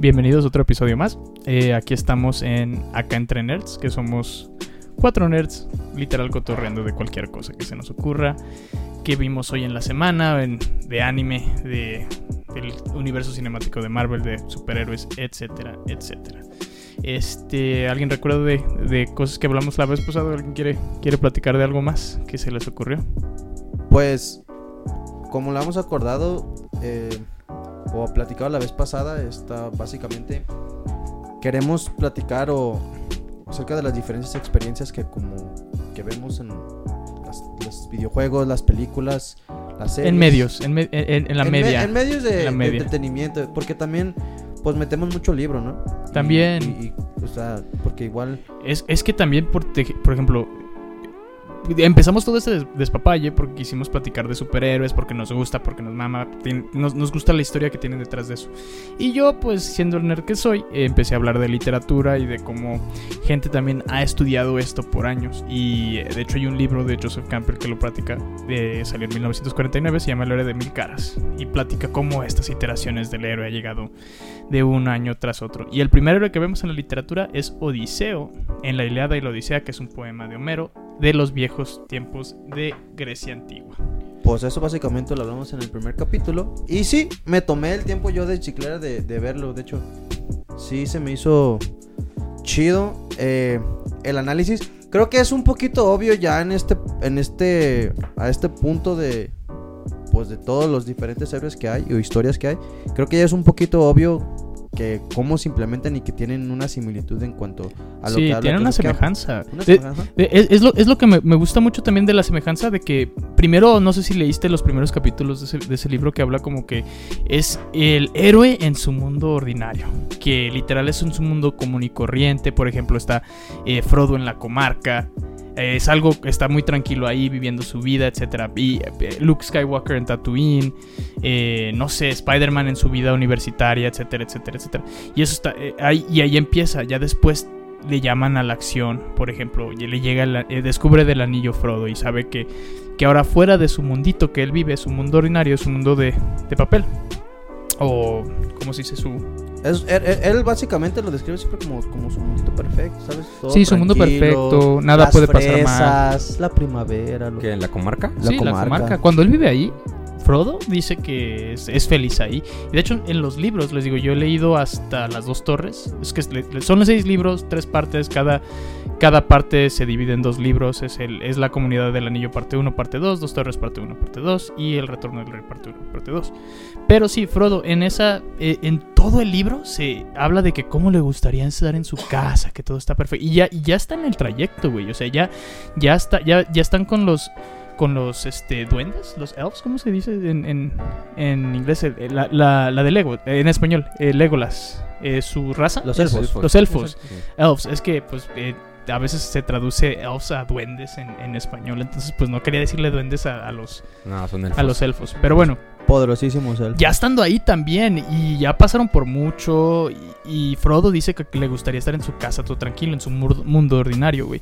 Bienvenidos a otro episodio más. Eh, aquí estamos en Acá Entre Nerds, que somos cuatro nerds, literal cotorreando de cualquier cosa que se nos ocurra, que vimos hoy en la semana, en- de anime, de, del universo cinemático de Marvel, de superhéroes, etcétera, etcétera. Este, ¿alguien recuerda de, de cosas que hablamos la vez pasada? ¿Alguien quiere, quiere platicar de algo más que se les ocurrió? Pues, como lo hemos acordado eh, o platicado la vez pasada, está básicamente queremos platicar o acerca de las diferentes experiencias que como que vemos en las- los videojuegos, las películas, las series. En medios, en, me- en- en la En me- media. en medios de, En la de media. entretenimiento, porque también pues metemos mucho libro, ¿no? También. Y, y, o sea, porque igual Es, es que también, por, te- por ejemplo, empezamos todo este des- despapalle porque quisimos platicar de superhéroes, porque nos gusta, porque nos mama, nos, nos gusta la historia que tienen detrás de eso. Y yo, pues siendo el nerd que soy, empecé a hablar de literatura y de cómo gente también ha estudiado esto por años. Y eh, de hecho hay un libro de Joseph Campbell que lo platica, eh, salió en 1949, se llama El héroe de mil caras. Y platica cómo estas iteraciones del héroe ha llegado de un año tras otro. Y el primer héroe que vemos en la literatura es Odiseo, en la Ilíada y la Odisea, que es un poema de Homero de los viejos tiempos de Grecia antigua. Pues eso básicamente lo hablamos en el primer capítulo. Y sí, me tomé el tiempo yo de chiclera de, de verlo. De hecho, sí se me hizo chido eh, el análisis. Creo que es un poquito obvio ya en este, en este, a este punto de, pues de todos los diferentes héroes que hay o historias que hay. Creo que ya es un poquito obvio que cómo se implementan y que tienen una similitud en cuanto a lo sí, que habla. tiene que una semejanza. De- semejanza. de- es, es lo, es lo que me, me gusta mucho también de la semejanza de que primero, no sé si leíste los primeros capítulos de ese, de ese libro que habla como que es el héroe en su mundo ordinario, que literal es en su mundo común y corriente, por ejemplo está eh, Frodo en la comarca, es algo que está muy tranquilo ahí viviendo su vida, etcétera. Y eh, Luke Skywalker en Tatooine, eh, no sé, Spider-Man en su vida universitaria, etcétera, etcétera, etcétera. Y eso está eh, ahí y ahí empieza, ya después le llaman a la acción, por ejemplo, y le llega, descubre del anillo Frodo y sabe que, que ahora fuera de su mundito que él vive, su mundo ordinario, es un mundo de, de papel. O, ¿cómo se dice su...? Es- él, él- él básicamente lo describe siempre como, como su mundito perfecto, ¿sabes? Todo Sí, su mundo perfecto, nada las puede pasar mal. fresas, La primavera. lo- ¿Que en la comarca? La sí, la comarca. comarca. Cuando él vive ahí, Frodo dice que es, feliz ahí. Y de hecho, en los libros, les digo, yo he leído hasta las dos torres. Es que son seis libros, tres partes. Cada, cada parte se divide en dos libros. Es, el, es la comunidad del anillo parte 1, parte 2, dos torres parte 1, parte 2 y el retorno del rey parte 1, parte 2. Pero sí, Frodo, en esa, eh, en todo el libro se habla de que cómo le gustaría estar en su casa, que todo está perfecto. Y ya, y ya está en el trayecto, güey. O sea, ya, ya está, ya, ya están con los con los este duendes, los elves, ¿cómo se dice en, en, en inglés? Eh, La, la, la de Lego, eh, en español, eh, Legolas, eh, su raza. Los elfos. Los elfos. Sí. Elves, es que pues eh, a veces se traduce elves a duendes en, en español, entonces pues no quería decirle duendes a, a los, No, son elfos. a los elfos. Pero bueno, Poderosísimos él. ya estando ahí también, y ya pasaron por mucho, y, y Frodo dice que le gustaría estar en su casa todo tranquilo, en su mur- mundo ordinario, güey.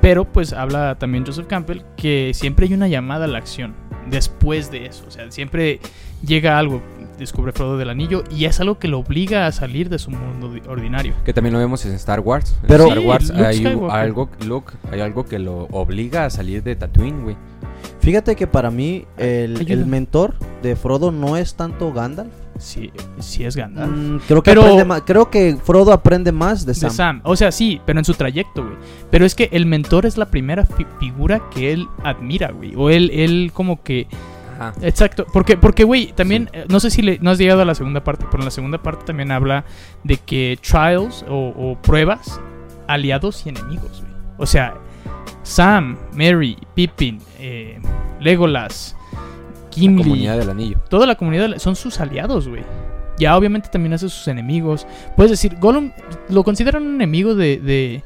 Pero pues habla también Joseph Campbell que siempre hay una llamada a la acción después de eso, o sea, siempre llega algo, descubre Frodo del anillo, y es algo que lo obliga a salir de su mundo di- ordinario. Que también lo vemos en Star Wars. En Pero- Star Sí, Wars Luke hay Skywalker. algo, Luke, hay algo que lo obliga a salir de Tatooine, güey. Fíjate que para mí el, el mentor de Frodo no es tanto Gandalf. Sí, sí es Gandalf. Mm, creo, que Pero- más- creo que Frodo aprende más de De Sam. Sam. O sea, sí, pero en su trayecto, güey. Pero es que el mentor es la primera fi- figura que él admira, güey. O él, él como que... Ajá. Exacto. Porque, porque güey, también... eh, No sé si le, no has llegado a la segunda parte, pero en la segunda parte también habla de que trials o, o pruebas, aliados y enemigos, güey. O sea, Sam, Mary, Pippin, eh, Legolas, La comunidad del anillo. Toda la comunidad son sus aliados, güey. Ya obviamente también hace sus enemigos. Puedes decir, Gollum, ¿lo consideran un enemigo de, de,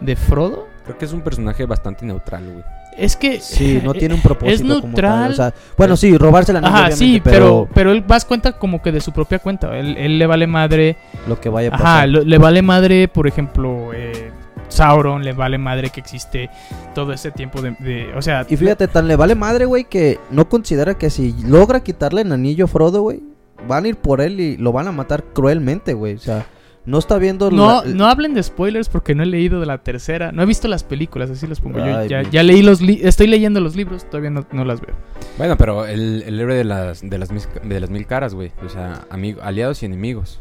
de Frodo? Creo que es un personaje bastante neutral, güey. Es que... Sí, no tiene un propósito Es como neutral. tal. O sea, bueno, sí, robarse la anillo, Ajá, sí, pero, pero, pero él más cuenta como que de su propia cuenta. Él, él le vale madre. lo que vaya a Ajá, pasar. lo- le vale madre, por ejemplo, eh, Sauron, le vale madre que existe todo ese tiempo de. de- o sea, Y fíjate, tan le vale madre, güey, que no considera que si logra quitarle el anillo a Frodo, güey, van a ir por él y lo van a matar cruelmente, güey. O sea, no está viendo... No, la- no hablen de spoilers porque no he leído de la tercera. No he visto las películas, así las pongo yo. Ya, leí los li- estoy leyendo los libros, todavía no, no las veo. Bueno, pero el, el héroe de las, de, las, mis- de las mil caras, güey. O sea, amigo, aliados y enemigos.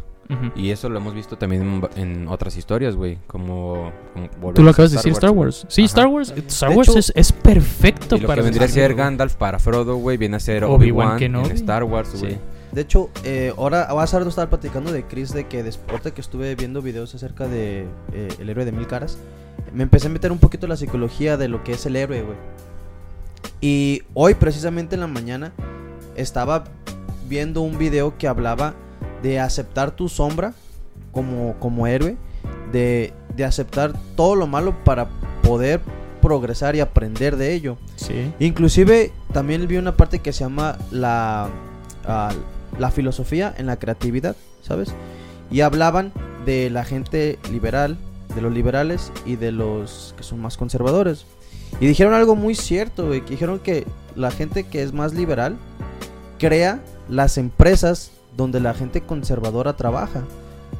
Y eso lo hemos visto también en, en otras historias, güey. Como, como Tú lo a acabas de decir, Star Wars. Sí, Ajá. Star Wars, Star Wars hecho- es, es perfecto Y lo para que vendría a ser. Gandalf para Frodo, güey, viene a ser Obi-Wan en. Star Wars, güey. Sí. De hecho, eh, ahora a hace rato estaba platicando de Chris de que después de que estuve viendo videos acerca de eh, El héroe de mil caras, me empecé a meter un poquito en la psicología de lo que es el héroe, güey. Y hoy, precisamente en la mañana, estaba viendo un video que hablaba de aceptar tu sombra como, como héroe, de, de aceptar todo lo malo para poder progresar y aprender de ello. Sí. Inclusive también vi una parte que se llama la, ah, la filosofía en la creatividad, ¿sabes? Y hablaban de la gente liberal, de los liberales y de los que son más conservadores. Y dijeron algo muy cierto, güey, que dijeron que la gente que es más liberal crea las empresas donde la gente conservadora trabaja.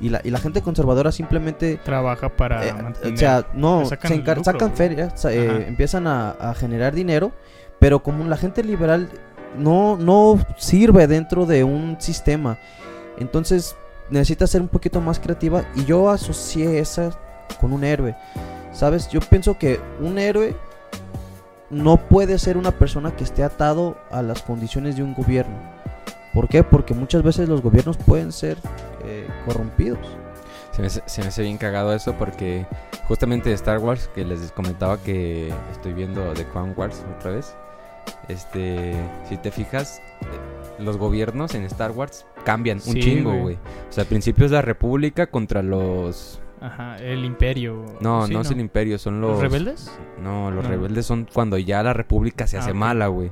Y la, y la gente conservadora simplemente Trabaja para eh, mantener. o sea, no, le sacan se lucro, sacan güey. feria, sa- eh, empiezan a, a generar dinero, pero como la gente liberal no, no sirve dentro de un sistema, entonces necesita ser un poquito más creativa y yo asocié esa con un héroe, ¿sabes? Yo pienso que un héroe no puede ser una persona que esté atado a las condiciones de un gobierno. ¿Por qué? Porque muchas veces los gobiernos pueden ser eh, corrompidos. Se me, hace- se me hace bien cagado eso porque justamente de Star Wars, que les comentaba que estoy viendo The Clone Wars otra vez. Este, si te fijas, eh, los gobiernos en Star Wars cambian un Sí, chingo, güey. O sea, al principio es la República contra los... Ajá, el imperio. No, Sí, no, es el Imperio, son los... ¿Los rebeldes? No, los No. rebeldes son cuando ya la República se Ah, hace mala, güey.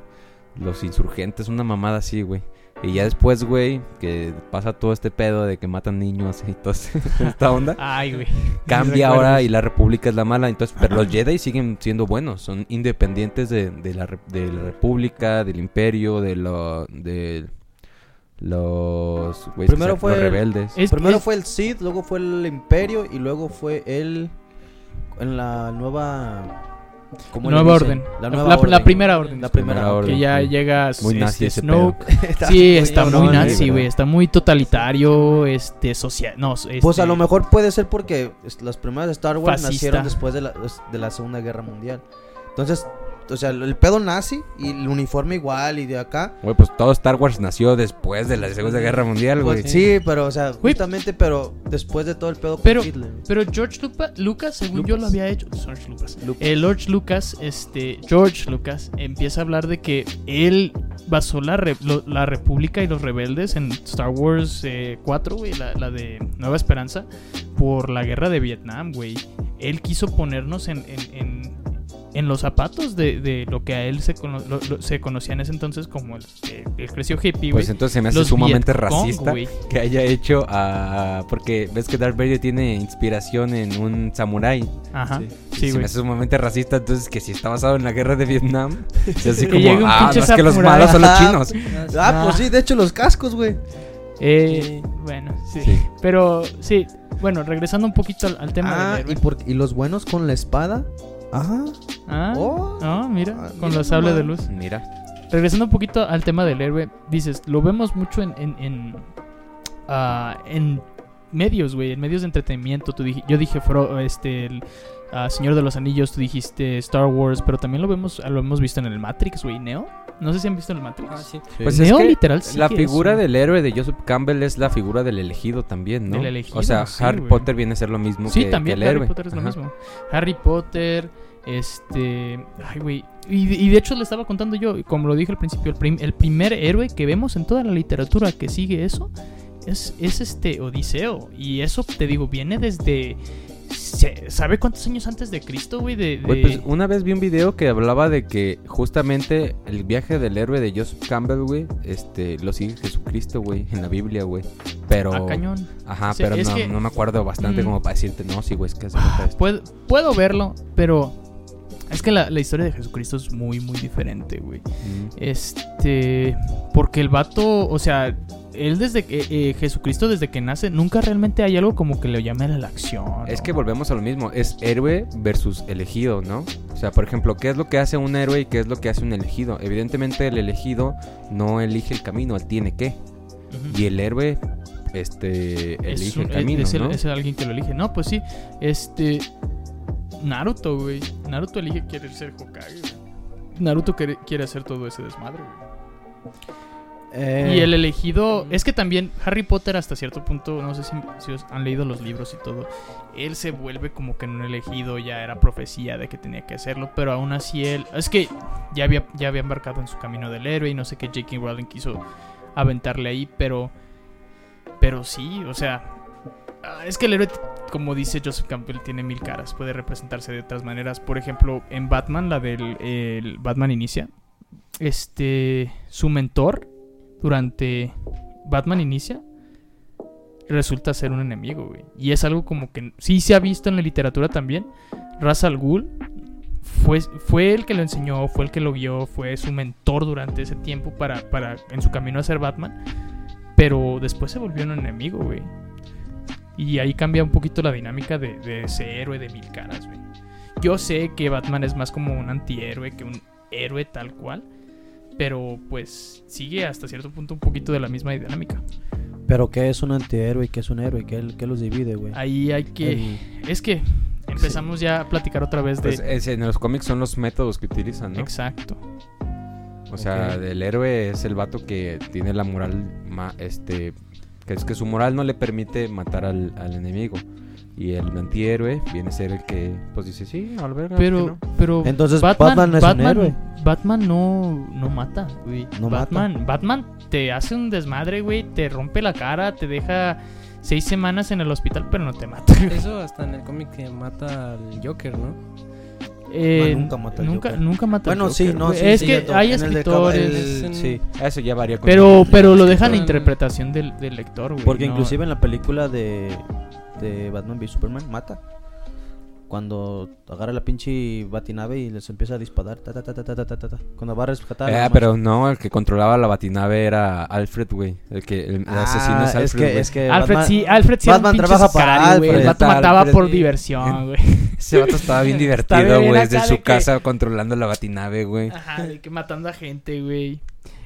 Los insurgentes, una mamada así, güey. Y ya después, güey, que pasa todo este pedo de que matan niños y toda esta onda. Ay, güey. cambia ahora y la república es la mala. Entonces, pero los Jedi siguen siendo buenos, son independientes de, de la, re- de la república, del imperio, de, lo, de los, güeyes que Primero fue los el- rebeldes. Es- Primero es- fue el Sith, luego fue el Imperio y luego fue el en la nueva ¿cómo le Nueva orden. La nueva la- orden. la primera orden. La primera Primera orden. Que ya sí. Muy este, nazi ese Snoke. Está Sí, está muy nazi, güey. Está muy totalitario, este, social. No, este, Pues a lo mejor puede ser porque las primeras de Star Wars Fascista. nacieron después de la, de la Segunda Guerra Mundial. Entonces, o sea, el pedo nazi y el uniforme igual y de acá. Güey, pues todo Star Wars nació después de la Segunda Guerra Mundial, güey. Pues sí, pero o sea, justamente pero después de todo el pedo con Pero- Hitler. Pero George Lupa- Lucas, según yo lo había hecho. George Lucas. Lucas. Eh, George Lucas, este, George Lucas empieza a hablar de que él basó la, re- lo- la República y los rebeldes en Star Wars eh, 4, güey, la, la de Nueva Esperanza, por la guerra de Vietnam, güey. Él quiso ponernos en, en, en- en los zapatos de, de lo que a él se, cono- lo- lo- se conocía en ese entonces como el, el- el creció hippie, güey. Pues entonces se me hace Los sumamente Vietcong, racista que haya hecho a... Porque ves que Darth Vader tiene inspiración en un samurái. Ajá, Sí. sí, se me hace sumamente racista, entonces que si está basado en la guerra de Vietnam, es así como, ah, no, es que los malos son los chinos. Ah, pues sí, de hecho los cascos, güey. Eh, bueno, sí. Sí. Pero sí, bueno, regresando un poquito al, al tema Ah, del y, héroe. por- y los buenos con la espada. Ajá. Ah, Oh. ah, mira, Ah, con mira los sables de luz. Mira, Regresando un poquito al tema del héroe, dices, lo vemos mucho en en, en, ah, en medios, güey, en medios de entretenimiento. Tú dij- yo dije Fro- este el Señor de los Anillos, tú dijiste Star Wars, pero también lo vemos lo hemos visto en el Matrix, güey, Neo. No sé si han visto el Matrix. Pues Neo es que literal la figura eso. del héroe de Joseph Campbell es la figura del elegido también, ¿no? Del elegido, o sea, sí, Harry. Potter viene a ser lo mismo Sí, que, también que el Harry héroe. Potter es lo mismo. Harry Potter, este. Ay, güey. Y, y de hecho le estaba contando yo, como lo dije al principio, el, prim- el primer héroe que vemos en toda la literatura que sigue eso es, es este Odiseo. Y eso, te digo, viene desde. ¿Sabe cuántos años antes de Cristo, güey? De, Güey, pues una vez vi un video que hablaba de que justamente el viaje del héroe de Joseph Campbell, güey, este, lo sigue Jesucristo, güey, en la Biblia, güey. Pero... Ah, cañón. Ajá, Sí, pero no, que- no me acuerdo bastante Mm. como para decirte, no, sí, güey, es que esto. Puedo, puedo verlo, pero Es que la, la historia de Jesucristo es muy, muy diferente, güey. Mm. Este. Porque el vato, o sea, él desde que. eh, Jesucristo desde que nace, nunca realmente hay algo como que le llame a la acción. Es ¿no? que volvemos a lo mismo, es héroe versus elegido, ¿no? O sea, por ejemplo, ¿qué es lo que hace un héroe y qué es lo que hace un elegido? Evidentemente el elegido no elige el camino, él tiene que. Y el héroe, este, Es elige un- el camino, es, ¿no? es alguien que lo elige. No, pues sí. Este. Naruto, güey. Naruto elige quiere ser Hokage, güey. Naruto quiere, quiere hacer todo ese desmadre, güey. Eh, Y el elegido. Es que también Harry Potter, hasta cierto punto, no sé si, si os han leído los libros y todo. Él se vuelve como que en un elegido, ya era profecía de que tenía que hacerlo. Pero aún así él. Es que ya había, ya había embarcado en su camino del héroe. Y no sé qué J.K. Rowling quiso aventarle ahí. Pero. Pero sí, o sea. Es que el héroe, como dice Joseph Campbell, tiene mil caras. Puede representarse de otras maneras. Por ejemplo, en Batman, la del el Batman Inicia. Este. Su mentor durante Batman Inicia resulta ser un enemigo, güey. Y es algo como que sí se ha visto en la literatura también. Ra's al Ghul fue, fue el que lo enseñó, fue el que lo guió, fue su mentor durante ese tiempo para, para en su camino a ser Batman. Pero después se volvió un enemigo, güey. Y ahí cambia un poquito la dinámica de, de ese héroe de mil caras, güey. Yo sé que Batman es más como un antihéroe que un héroe tal cual. Pero pues sigue hasta cierto punto un poquito de la misma dinámica. Pero ¿qué es un antihéroe y qué es un héroe? ¿Qué, qué los divide, güey? Ahí hay que... El- Es que empezamos ya a platicar otra vez de... Pues es- en los cómics son los métodos que utilizan, ¿no? Exacto. O sea, el héroe es el vato que tiene la moral, ma- este, que es que su moral no le permite matar al, al enemigo. Y el antihéroe viene a ser el que, pues dice, sí, al ver, Pero, pero Entonces, Batman es un héroe. Batman no, no mata, güey. No Batman, Batman te hace un desmadre, güey. Te rompe la cara, te deja seis semanas en el hospital, pero no te mata. Eso hasta en el cómic que mata al Joker, ¿no? Eh, nunca mata al nunca, Joker. nunca mata al Bueno, sí, Joker, no, güey. sí, Es sí, que hay el escritores. El- Sí, Eso ya varía con Pero, el- pero el lo dejan a interpretación del, del lector, güey. porque no- inclusive en la película de, de Batman v Superman mata. Cuando agarra la pinche batinave y les empieza a disparar, ta, ta, ta, ta, ta, ta, ta, cuando va a rescatar. Ah, eh, pero no, el que controlaba la batinave era Alfred, güey. El que el ah, asesino es Alfred. Es que, es que Alfred Batman, sí, Alfred sí Batman trabaja para Alfred, El vato mataba Alfred, por diversión, güey. Ese vato estaba bien divertido, güey, desde su casa controlando la batinave, güey. Ajá, de que matando a gente, güey.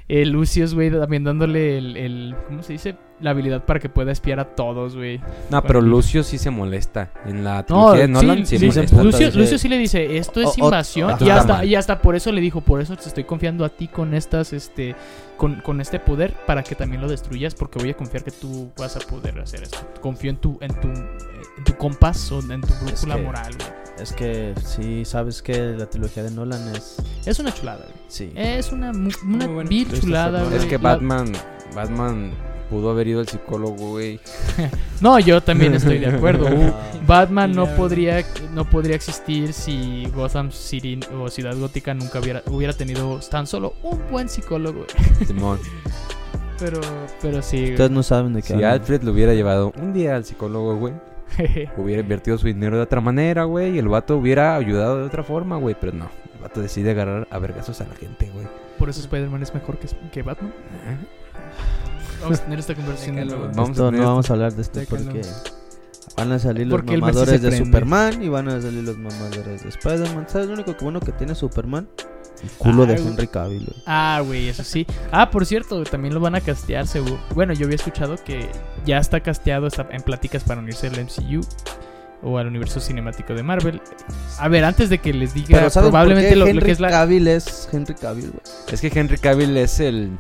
El Lucius, güey, también dándole el, el- ¿Cómo se dice? La habilidad para que pueda espiar a todos, güey. No, pero Lucio sí se molesta. En la No, trilogía de Nolan sí, sí, sí, se molesta. emputa, Lucio, dice- Lucio sí le dice, esto es O- o- invasión. y, hasta, y hasta por eso le dijo, por eso te estoy confiando a ti con estas, este, con, con este poder para que también lo destruyas, porque voy a confiar que tú vas a poder hacer esto. Confío en tu, en tu, en tu compás o en tu brújula que- moral, güey. Es que sí, sabes que la trilogía de Nolan es. Es una chulada, güey. Sí. Es una, mu- una vil Christopher chulada, güey. Es que Batman, Batman pudo haber ido al psicólogo, güey. No, yo también estoy de acuerdo. Uh, Batman no podría, no podría existir si Gotham City o Ciudad Gótica nunca hubiera, hubiera tenido tan solo un buen psicólogo. Simón. Pero, pero sí. güey. Ustedes no saben de qué Si hablan. Alfred lo hubiera llevado un día al psicólogo, güey, hubiera invertido su dinero de otra manera, güey, y el vato hubiera ayudado de otra forma, güey, pero no. El vato decide agarrar a vergazos a la gente, güey. Por eso Spider-Man es mejor que, que Batman. Vamos a tener esta conversación de Déjalo. Vamos a Esto, tener no vamos a hablar de esto Déjalo. porque van a salir los Porque mamadores de. Superman y van a salir los mamadores de Spider-Man. ¿Sabes lo único que bueno que tiene Superman? El culo de Ay, güey. Henry Cavill. güey. Ah, güey, eso sí. Ah, por cierto, también lo van a castear, seguro. Bueno, yo había escuchado que ya está casteado, está en pláticas para unirse al MCU o al universo cinemático de Marvel. A ver, antes de que les diga Pero ¿sabes probablemente lo, que es la... Cavill es Henry Cavill, güey? Es que Henry Cavill es el...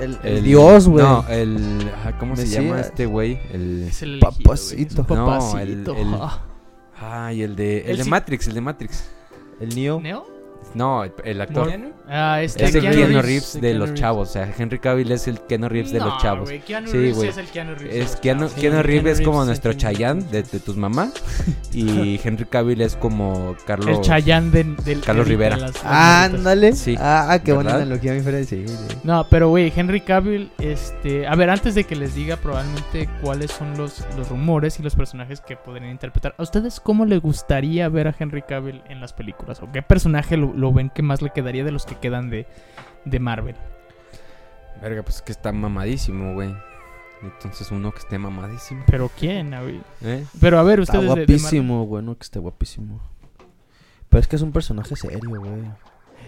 El, el- dios, güey. No, el... ajá, ¿Cómo se llama este güey? El... Es el elegido. Papacito. Es un No, papacito. el- el- Ah. Ay, el de... El, El de sí- Matrix, el de Matrix. El Neo. ¿Neo? No, el, actor. Ah, este Es el Keanu Keanu Reeves, Reeves de de Keanu los Reeves. chavos. O sea, Henry Cavill es el Keanu Reeves de No, los chavos. güey, Keanu Sí, Reeves güey. es el Keanu Reeves de Es Keanu. Sí, Keanu Reeves es como Reeves, nuestro Chayanne de, de tus mamás. Y Henry Cavill es como Carlos. El Chayán del, del Carlos de Rivera. Ah, ándale. Sí. Ah, qué buena ¿Verdad? analogía, mi Fred. Sí, sí. No, pero güey, Henry Cavill, este, a ver, antes de que les diga probablemente cuáles son los, los rumores y los personajes que podrían interpretar, ¿a ustedes cómo les gustaría ver a Henry Cavill en las películas? ¿O qué personaje lo, lo ven que más le quedaría de los que quedan de, de Marvel? Verga, pues que está mamadísimo, güey. Entonces uno que esté mamadísimo. ¿Pero quién? A ver, ¿Eh? Pero a ver, Está ustedes de- de Marvel. guapísimo, bueno, que esté guapísimo. Pero es que es un personaje serio, güey.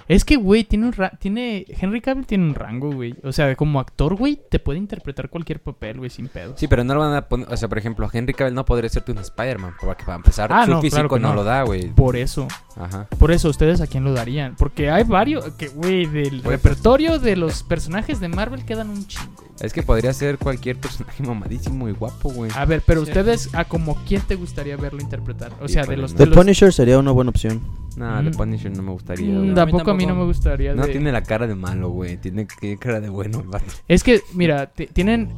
Es que, güey, tiene un ra- tiene Henry Cavill tiene un rango, güey. O sea, como actor, güey, te puede interpretar cualquier papel, güey, sin pedo. Sí, pero no lo van a poner. O sea, por ejemplo, Henry Cavill no podría ser un Spider-Man. Porque para empezar, Ah, su no, físico claro no. no. lo da, güey. Por eso. Ajá. Por eso, ¿ustedes a quién lo darían? Porque hay varios que, güey, del Güey, repertorio de los personajes de Marvel quedan un chingo. Es que podría ser cualquier personaje mamadísimo y guapo, güey. A ver, pero Sí. ustedes, ¿a como quién te gustaría verlo interpretar? O sea, de los... no. de The los- Punisher sería una buena opción. No, Mm. The Punisher no me gustaría. Mm, güey. tampoco a mí no me gustaría. No de- tiene la cara de malo, güey. Tiene que- cara de bueno, el vato. Es que, mira, ti- tienen...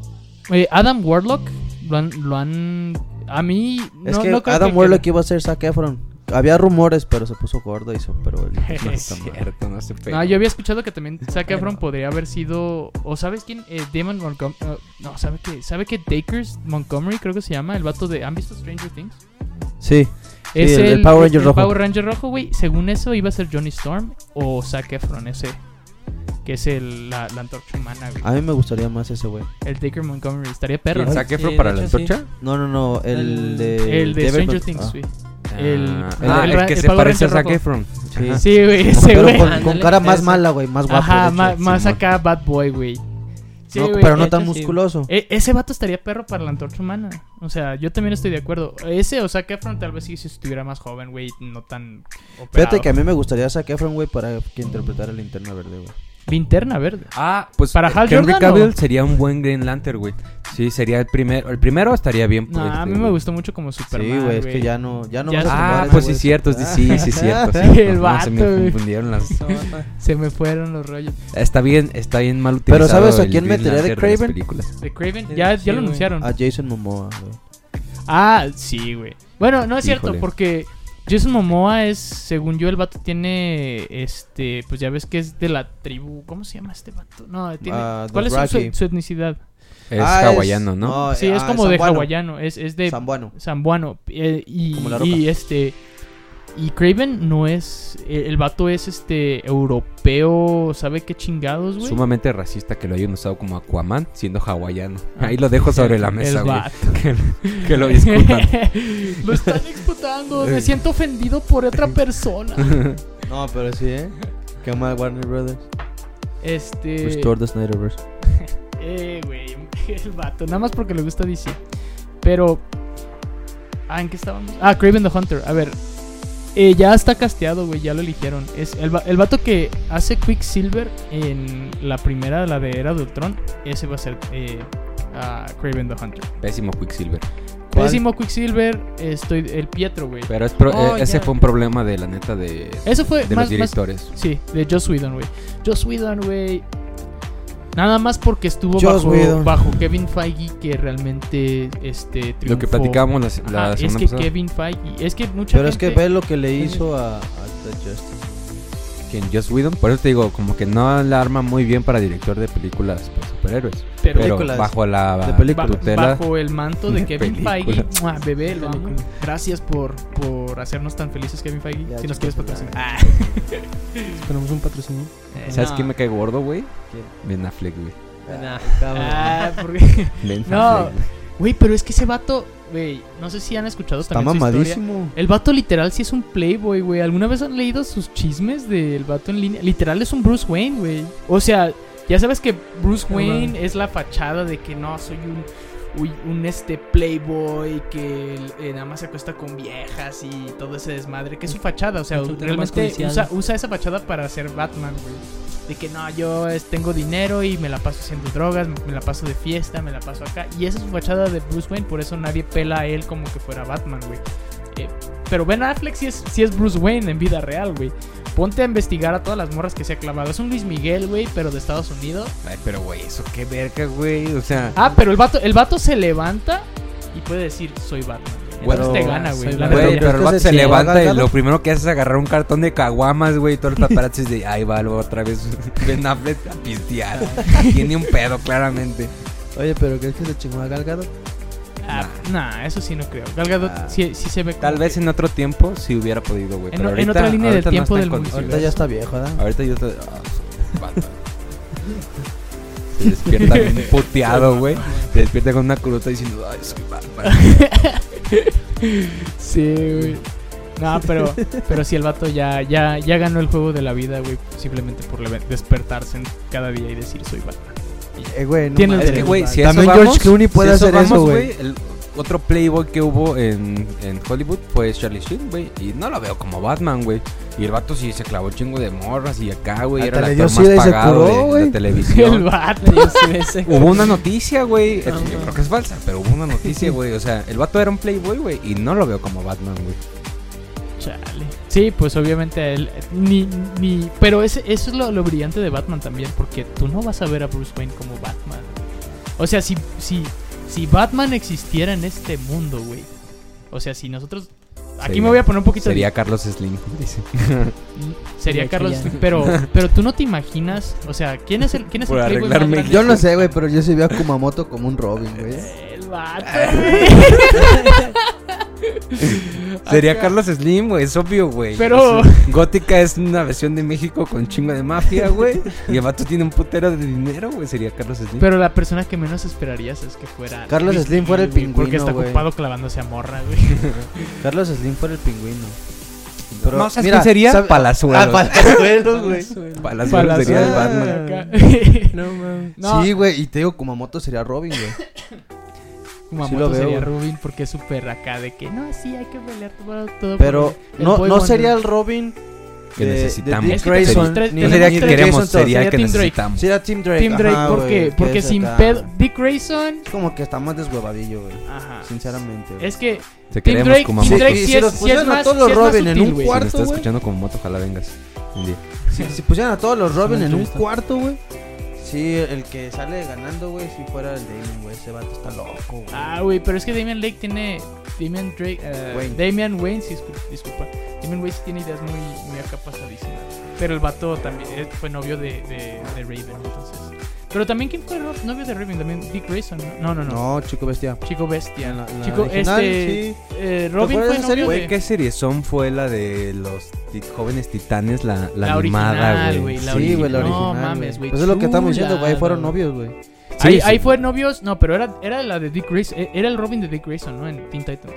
eh, Adam Warlock lo han... Lo han a mí... Es no- que no creo Adam que Warlock iba a ser Zac Efron. Había rumores, pero se puso gordo y se operó el. No es cierto, no se pega. No, yo había escuchado que también Zac. Efron podría haber sido... ¿O sabes quién? Eh, Damon Montgomery... no, ¿sabe qué? ¿Sabe qué? Dakers Montgomery creo que se llama. El vato de... ¿Han visto Stranger Things? Sí. Es el- el, el Power Ranger el rojo. Power Ranger rojo, güey. Según eso iba a ser Johnny Storm o Zac Efron, ese. Que es el, la, la antorcha humana, güey. A mí me gustaría más ese güey. El Dacre Montgomery. Estaría perro. ¿Quién ¿no? Zac Efron Sí, para la antorcha? No, no, no. El, El- de. El de David Stranger Things, ah. güey. Ah, El- ah, el el, que el se Power parece a Zac. Efron. Sí. Ajá. Sí, güey, ese, Pero güey. con, con cara más mala, güey. Más guapo. Ajá, hecho. más Simón. acá Bad Boy, güey. Sí, No, güey, pero no tan hecho, sí. musculoso. E- ese vato estaría perro para la antorcha humana. O sea, yo también estoy de acuerdo. Ese o Zac Efron tal vez sí si estuviera más joven, güey, no tan operado. Fíjate que a mí me gustaría Zac Efron, güey, para que interpretara la linterna verde, güey. Linterna verde. Ah, pues ¿Para eh, Hal Henry Jordan, Cavill sería un buen Green Lantern, güey. Sí, sería el primero. El primero estaría bien. No, pues, a mí este, me gustó mucho como Superman, Sí, güey, es que ya no, ya no Ya Ah, pues sí, cierto. Sí, sí, sí, cierto. Sí, el No, vato, se me güey. confundieron las. Se me fueron los rollos. Está bien, está bien mal Pero utilizado. ¿sabes a quién metería de películas. De Craven, ya, sí, ya lo anunciaron. A Jason Momoa, güey. Ah, sí, güey. Bueno, no es cierto, porque Jason Momoa es, según yo, el vato tiene, este, pues ya ves que es de la tribu, ¿cómo se llama este vato? No, tiene, Ah, ¿cuál es su, etnicidad? Es Ah, hawaiano, ¿no? Sí, es ah, como de hawaiano, es, es de Zambuano. zambuano. eh, y, Como la roca. y este, y Craven no es, el, el vato es, este, europeo, ¿sabe qué chingados, güey? Sumamente racista que lo hayan usado como Aquaman, siendo hawaiano. Ah, Ahí lo dejo sobre la mesa, el güey. Que, que lo discutan. lo están explotando, me siento ofendido por otra persona. No, pero sí, ¿eh? Qué mal Warner Brothers. Este. Restore the Snyderverse. Eh, güey. El vato. Nada más porque le gusta DC. Pero. Ah, ¿en qué estábamos? Ah, Craven the Hunter. A ver. Eh, ya está casteado, güey. Ya lo eligieron. Es el, el vato que hace Quicksilver en la primera, la de Era de Ultron. Ese va a ser eh, ah, Craven the Hunter. Pésimo Quicksilver. ¿Cuál? Pésimo Quicksilver. Estoy. El Pietro, güey. Pero es pro- Oh, eh, ese fue un problema de la neta de, Eso fue de más, los más- directores. Sí, de Joss Whedon, güey. Joss Whedon, güey. Nada más porque estuvo bajo, bajo Kevin Feige que realmente este Lo que triunfó. platicábamos la, la Ajá, es semana que pasada. Kevin Feige, es que mucha Pero es que gente- ve lo que le hizo a, a The Justice. ¿Quién? Joss Whedon. Por eso te digo, como que no la arma muy bien para director de películas pues, superhéroes. pero, Pero bajo la De tutela. bajo el manto de Kevin Películas. Feige, ¡mua! bebé, lo amo. Gracias por, por hacernos tan felices, Kevin Feige. Ya, si nos quieres ya. patrocinar. Ah, Tenemos un patrocinio. eh, ¿Sabes no. quién me cae gordo, güey? Ben Affleck, güey. Nah. Ah, porque... Ben No, Affleck, güey. Güey, pero es que ese vato, güey, no sé si han escuchado Está también su historia. mamadísimo. El vato literal sí es un playboy, güey. ¿Alguna vez han leído sus chismes del vato en línea? Literal es un Bruce Wayne, güey. O sea, ya sabes que Bruce No Wayne es la fachada de que no, soy un... uy, un este playboy que eh, nada más se acuesta con viejas y todo ese desmadre, que es su fachada, o sea, realmente usa, usa esa fachada para ser Batman, güey. De que no, yo es- tengo dinero y me la paso haciendo drogas, me la paso de fiesta, me la paso acá. Y esa es su fachada de Bruce Wayne, por eso nadie pela a él como que fuera Batman, güey. Eh, pero Ben Affleck sí es, sí es Bruce Wayne en vida real, güey. ponte a investigar a todas las morras que se ha clavado. Es un Luis Miguel, güey, pero de Estados Unidos. Ay, pero güey, eso qué verga, güey. O sea, Ah, pero el vato, el vato se levanta y puede decir, soy Batman. güey. Entonces Bueno, te gana, güey. güey, pero el ¿crees que vato se levanta y lo primero que hace es agarrar un cartón de caguamas, güey. Y todos los paparazzi de ahí va otra vez Ben Affleck a pistear. Tiene un pedo, claramente. Oye, pero ¿crees que se chingó a Galgado? Ah, nah, eso sí no creo. Gal Gadot Ah. sí, sí se ve como Tal vez que- en otro tiempo sí hubiera podido, güey. En pero o- en ahorita- otra línea del ahorita no tiempo está en del condiciones. Ahorita ya está viejo, ¿verdad? Ahorita yo estoy. ah. Se despierta bien puteado, güey. Se despierta con una cruta diciendo, ay, soy Batman. Sí, güey. No, pero, pero si el vato ya, ya, ya ganó el juego de la vida, güey, simplemente por leve- despertarse en cada día y decir soy Batman. Eh, güey, no Tiene el. Es que, güey, si a También eso George vamos, Clooney puede si a hacer vamos, eso, güey. El otro playboy que hubo en, en Hollywood fue Charlie Sheen, güey. Y no lo veo como Batman, güey. Y el vato sí se clavó un chingo de morras y acá, güey. Hasta Era el le dio actor más sida y se pagado curó, de güey. la El televisión. vato. Yo sí ese- Hubo una noticia, güey. No, Yo no. creo que es falsa, pero hubo una noticia, güey. O sea, el vato era un playboy, güey. Y no lo veo como Batman, güey. Chale. Sí, pues obviamente a él ni, ni pero ese, eso es lo, lo brillante de Batman también, porque tú no vas a ver a Bruce Wayne como Batman. O sea, si, si, si Batman existiera en este mundo, güey. O sea, si nosotros... Aquí Sería- me voy a poner un poquito... de- Sería Carlos Slim, dice. Sería De hecho, Carlos, ya. pero pero tú no te imaginas, o sea, ¿quién es el quién es Por el arreglarme. Yo no sé, güey, pero yo sí veo a Kumamoto como un Robin, güey. El vato. Sería Acá. Carlos Slim, güey. Es obvio, güey. Pero- Es- Gótica es una versión de México con chingo de mafia, güey. y el vato tiene un putero de dinero, güey. Sería Carlos Slim. Pero la persona que menos esperarías es que fuera Carlos Luis Slim fuera el güey, Porque pingüino, está ocupado clavándose a morra, güey. Carlos Slim fuera el pingüino. Pero, no, ¿sabes mira, sería? ¿sabe- Palazuelos. Ah, Palazuelos, güey. Palazuelos sería el Batman. No mames. No, Sí, güey, y te digo, Kumamoto sería Robin, güey. Kumamoto sí lo veo, sería. Rubin porque es súper acá de que no, sí, hay que pelear todo. todo Pero por el no, no sería el Robin Que de- de necesitamos. Dick que Grayson, ni- No sería ni que de queremos, sería sería que necesitamos. Sí, era Tim Drake. Tim Drake, ajá, ¿por güey, qué? que Porque sin pedo. Dick Grayson. Es como que está más deshuevadillo, güey. Ajá. Sinceramente, güey. Es que Te Tim queremos Drake- como moto. Drake sí si es- los sí pusieran más- a todos los sí Robin en un güey. Si me cuarto, estás escuchando como moto, ojalá vengas un día. Si, si pusieran a todos los Robin Sí, en un cuarto, güey. Sí, el que sale ganando, güey, si fuera el Damon, güey. Ese vato está loco, güey. Ah, güey, pero es que Damian Lake tiene. Damian Drake. eh, Wayne. Damian Wayne, sí, discul- disculpa. Damian Wayne sí tiene ideas muy, muy acá pasadísimas. Pero el vato también eh, fue novio de, de, de Raven, entonces. Pero también, ¿quién fue no- novio de Raven? También Dick Grayson, ¿no? No, no, no. No, chico bestia. Chico Bestia. La- la Chico, original, este. eh, Robin fue novio de. ¿qué serie son? Fue la de los jóvenes titanes, la, la, La animada, güey. Sí, güey, la original. No, mames, güey, Pues es lo que estamos diciendo, güey. Fueron novios, güey. Sí, ahí, sí. ahí fue novios. No, pero era, era la de Dick Grayson. eh, Era el Robin de Dick Grayson, ¿no? En Teen Titans.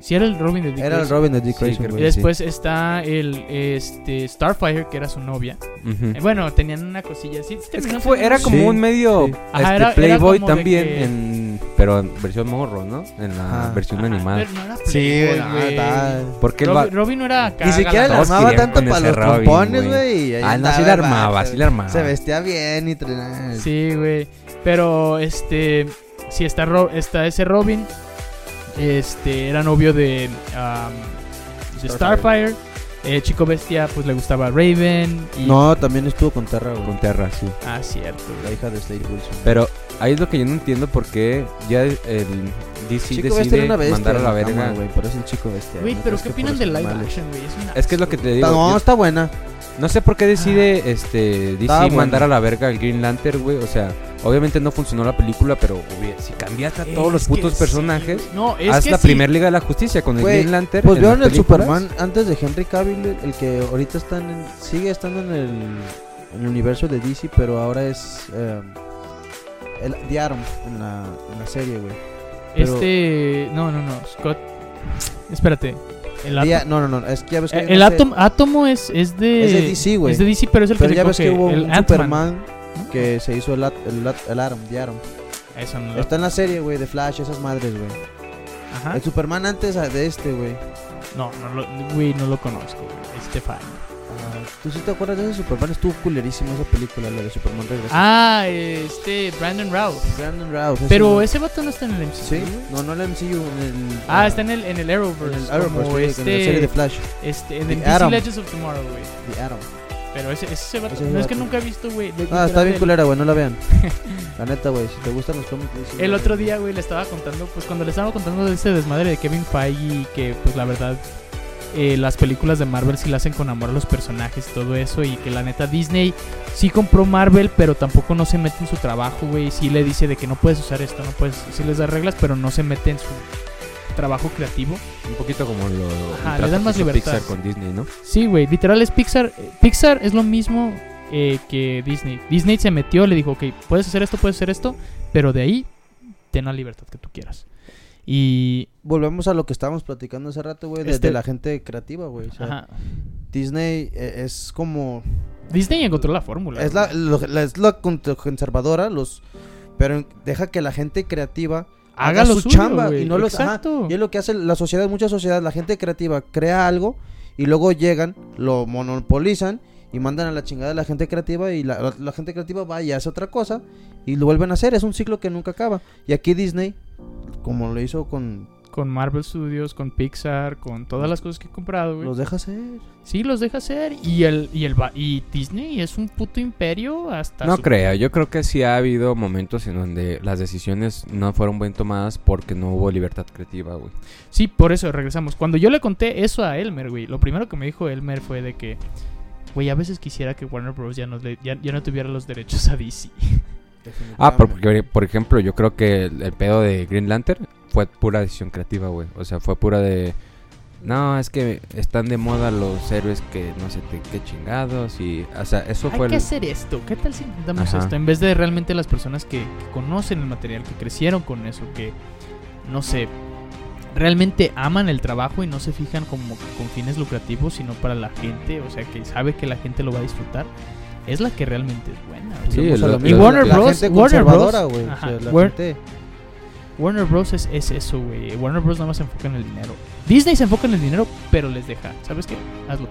Sí, era el Robin de Dick Era el Grayson. Robin de Dick Sí, Grayson, creo Y después está el este Starfire, que era su novia. Ujú. Eh, Bueno, tenían una cosilla así. sí Es que fue, era como Sí, un medio sí. este, Ajá, era- era Playboy como de también, que- en, pero en versión morro, ¿no? En la Ajá. versión Ajá, animada. pero no era Sí, Playboy, güey, güey. nada, Porque el Robin, va- Robin no era acá. Ni siquiera armaba tanto para ese los Robin, trompones, güey. Ah, no, sí el la armaba, sí la armaba. Se vestía bien y trenaba. Sí, güey. Pero este. Si está, Ro- está ese Robin. Este. Era novio de. um, de Starfire. Eh, Chico Bestia, pues le gustaba Raven. Y... No, también estuvo con Terra, güey. con Terra, sí. Ah, cierto. La hija de Slade Wilson. Pero ahí es lo que yo no entiendo por qué ya el DC Chico decide una bestia. mandar a la verga. cama, güey. Pero es el chico bestia. Güey, ¿no pero ¿qué que opinan eso live action, güey? Es, un es que es lo que te digo. No, yo- está buena. No sé por qué decide este DC mandar a la verga al Green Lantern, güey. O sea, obviamente no funcionó la película, pero si cambiaste a todos los putos sí, personajes, güey. No, es haz que la sí. primer Liga de la Justicia con el Güey, Green Lantern. Pues en vieron las el películas. Superman antes de Henry Cavill, el que ahorita está en, sigue estando en el, en el universo de DC, pero ahora es eh, el The Atom en la, en la serie, güey. pero- Este. No, no, no. Scott. Espérate. El, The- Atom- no, no, no, es que ya ves que eh, hay el una serie- Atom- átomo es, es de. es de DC, güey. Es de DC, pero es el Pero que ya se ves que coge hubo el un Ant-Man. Superman que se hizo el, at- el, at- el Atom, The Atom. Eso no lo- Está en la serie, güey, de Flash, esas madres, güey. Ajá. El Superman antes de este, güey. No, no lo, güey, no lo conozco, güey. Este fan. Ah, ¿Tú sí te acuerdas de ese Superman? Estuvo culerísimo esa película, la de Superman Regresa. Ah, este, Brandon Routh. Brandon Routh. Pero ese vato no está en el MCU. Sí, no, no en el MCU, en el... Ah, está en el, en el Arrowverse. en el Arrowverse, como este, en la serie de Flash, este, en The el DC. Legends of Tomorrow, güey. The Atom. Pero ese, ese vato, Ese no es que nunca he visto, güey. Ah, está bien culera, güey, no la vean. La neta, güey, si te gustan los cómics... sí, El otro día, güey, le estaba contando, pues cuando le estaba contando de ese desmadre de Kevin Feige, que pues la verdad, eh, las películas de Marvel sí la hacen con amor a los personajes y todo eso, y que la neta Disney sí compró Marvel, pero tampoco no se mete en su trabajo, güey, sí le dice de que no puedes usar esto, no puedes, sí les da reglas, pero no se mete en su trabajo creativo. Un poquito como lo Ajá, le dan que más libertad. Pixar con Disney, ¿no? Sí, güey, literal es Pixar. Pixar es lo mismo eh, que Disney. Disney se metió, le dijo, ok, puedes hacer esto, puedes hacer esto, pero de ahí ten la libertad que tú quieras. Y... Volvemos a lo que estábamos platicando hace rato, güey, de, Este- de la gente creativa, güey. O sea. Disney eh, es como... Disney encontró la fórmula. Es la, lo- la- es la con- conservadora, los... Pero deja que la gente creativa Haga su suyo, chamba y no lo ajá, exacto. y es lo que hace la sociedad, muchas sociedades, la gente creativa crea algo y luego llegan, lo monopolizan y mandan a la chingada a la gente creativa y la, la- la gente creativa va y hace otra cosa y lo vuelven a hacer, es un ciclo que nunca acaba. Y aquí Disney, como lo hizo con Con Marvel Studios, con Pixar, con todas las cosas que he comprado, güey. los deja hacer. Sí, los deja hacer. Y el, y el y Disney es un puto imperio hasta No su- creo, yo creo que sí ha habido momentos en donde las decisiones no fueron bien tomadas porque no hubo libertad creativa, güey. Sí, por eso regresamos. Cuando yo le conté eso a Elmer, güey, lo primero que me dijo Elmer fue de que, güey, a veces quisiera que Warner Bros. ya no, le- ya, ya no tuviera los derechos a DC. Ah, porque, por ejemplo, yo creo que el, el pedo de Green Lantern fue pura decisión creativa, güey. O sea, fue pura de... No, es que están de moda los héroes que no sé te- qué chingados y... O sea, eso Hay fue que el... hacer esto. ¿Qué tal si intentamos Ajá. esto? En vez de realmente las personas que, que conocen el material, que crecieron con eso, que, no sé, realmente aman el trabajo y no se fijan como con fines lucrativos, sino para la gente, o sea, que sabe que la gente lo va a disfrutar, es la que realmente es buena. o sea, Sí, Volvemos a lo- lo y Warner la Bros- gente Warner Bros- o sea, la War- gente- Warner Bros. es, es eso, güey. Warner Bros. nada más se enfoca en el dinero. Disney se enfoca en el dinero, pero les deja. ¿Sabes qué? Hazlo.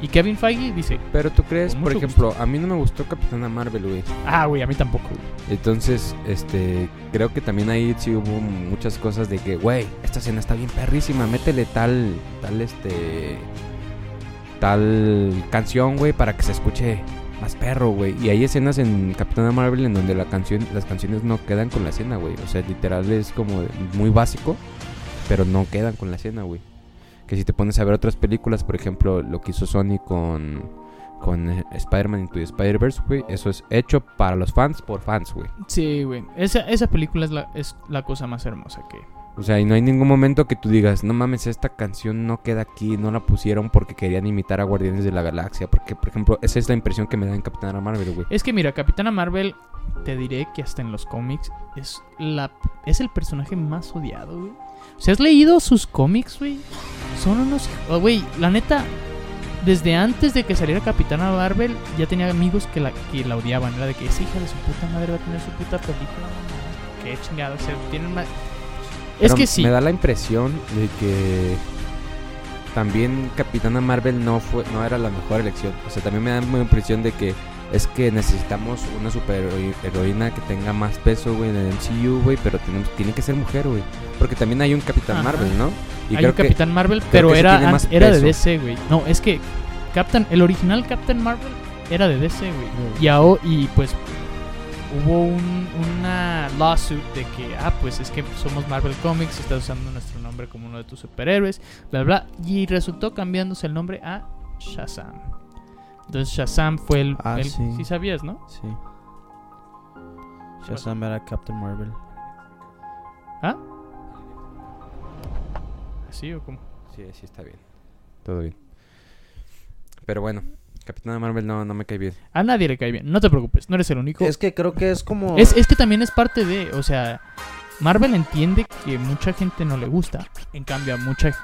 Y Kevin Feige dice, Pero tú crees, por ejemplo, a mí no me gustó Capitana Marvel, güey. ah, güey, a mí tampoco. güey". Entonces, este, creo que también ahí sí hubo muchas cosas de que, güey, esta escena está bien perrísima, métele tal, tal, este, tal canción, güey, para que se escuche más perro, güey. Y hay escenas en Capitana Marvel en donde la canción, las canciones no quedan con la escena, güey. O sea, literal es como muy básico, pero no quedan con la escena, güey. Que si te pones a ver otras películas, por ejemplo, lo que hizo Sony con con eh, Spider-Man Into the Spider-Verse, güey, eso es hecho para los fans por fans, güey. Sí, güey. Esa, esa película es la, es la cosa más hermosa que... O sea, y no hay ningún momento que tú digas, no mames, esta canción no queda aquí, no la pusieron porque querían imitar a Guardianes de la Galaxia. Porque, por ejemplo, esa es la impresión que me da en Capitana Marvel, güey. Es que mira, Capitana Marvel, te diré que hasta en los cómics es, la, es el personaje más odiado, güey. O sea, ¿has leído sus cómics, güey? Son unos... Güey, la neta, desde antes de que saliera Capitana Marvel, ya tenía amigos que la, que la odiaban. Era de que esa hija de su puta madre va a tener su puta película. Qué chingado, o sea, tienen más... Es Pero que sí. Me da la impresión de que también Capitana Marvel no fue no era la mejor elección. O sea, también me da la impresión de que es que necesitamos una super heroína que tenga más peso, güey, en el MCU, güey, pero tenemos, tiene que ser mujer, güey. Porque también hay un Capitán Ajá. Marvel, ¿no? Y Hay un Capitán Marvel, pero era, tiene an- más era de. DC, güey. No, es que Captain, el original Captain Marvel era de DC, güey. Y, ahora- y pues hubo un, una lawsuit de que, ah, pues es que somos Marvel Comics, estás usando nuestro nombre como uno de tus superhéroes, bla, bla. Y resultó cambiándose el nombre a Shazam. Entonces Shazam fue el... Ah, el- sí. sabías, ¿no? Sí. Shazam era Captain Marvel. ¿Ah? ¿Así o cómo? Sí, sí está bien. Todo bien. Pero bueno, Capitana Marvel no, no me cae bien. A nadie le cae bien, no te preocupes, no eres el único. Es que creo que es como... Es, es que también es parte de, o sea, Marvel entiende que mucha gente no le gusta. En cambio, a, mucha,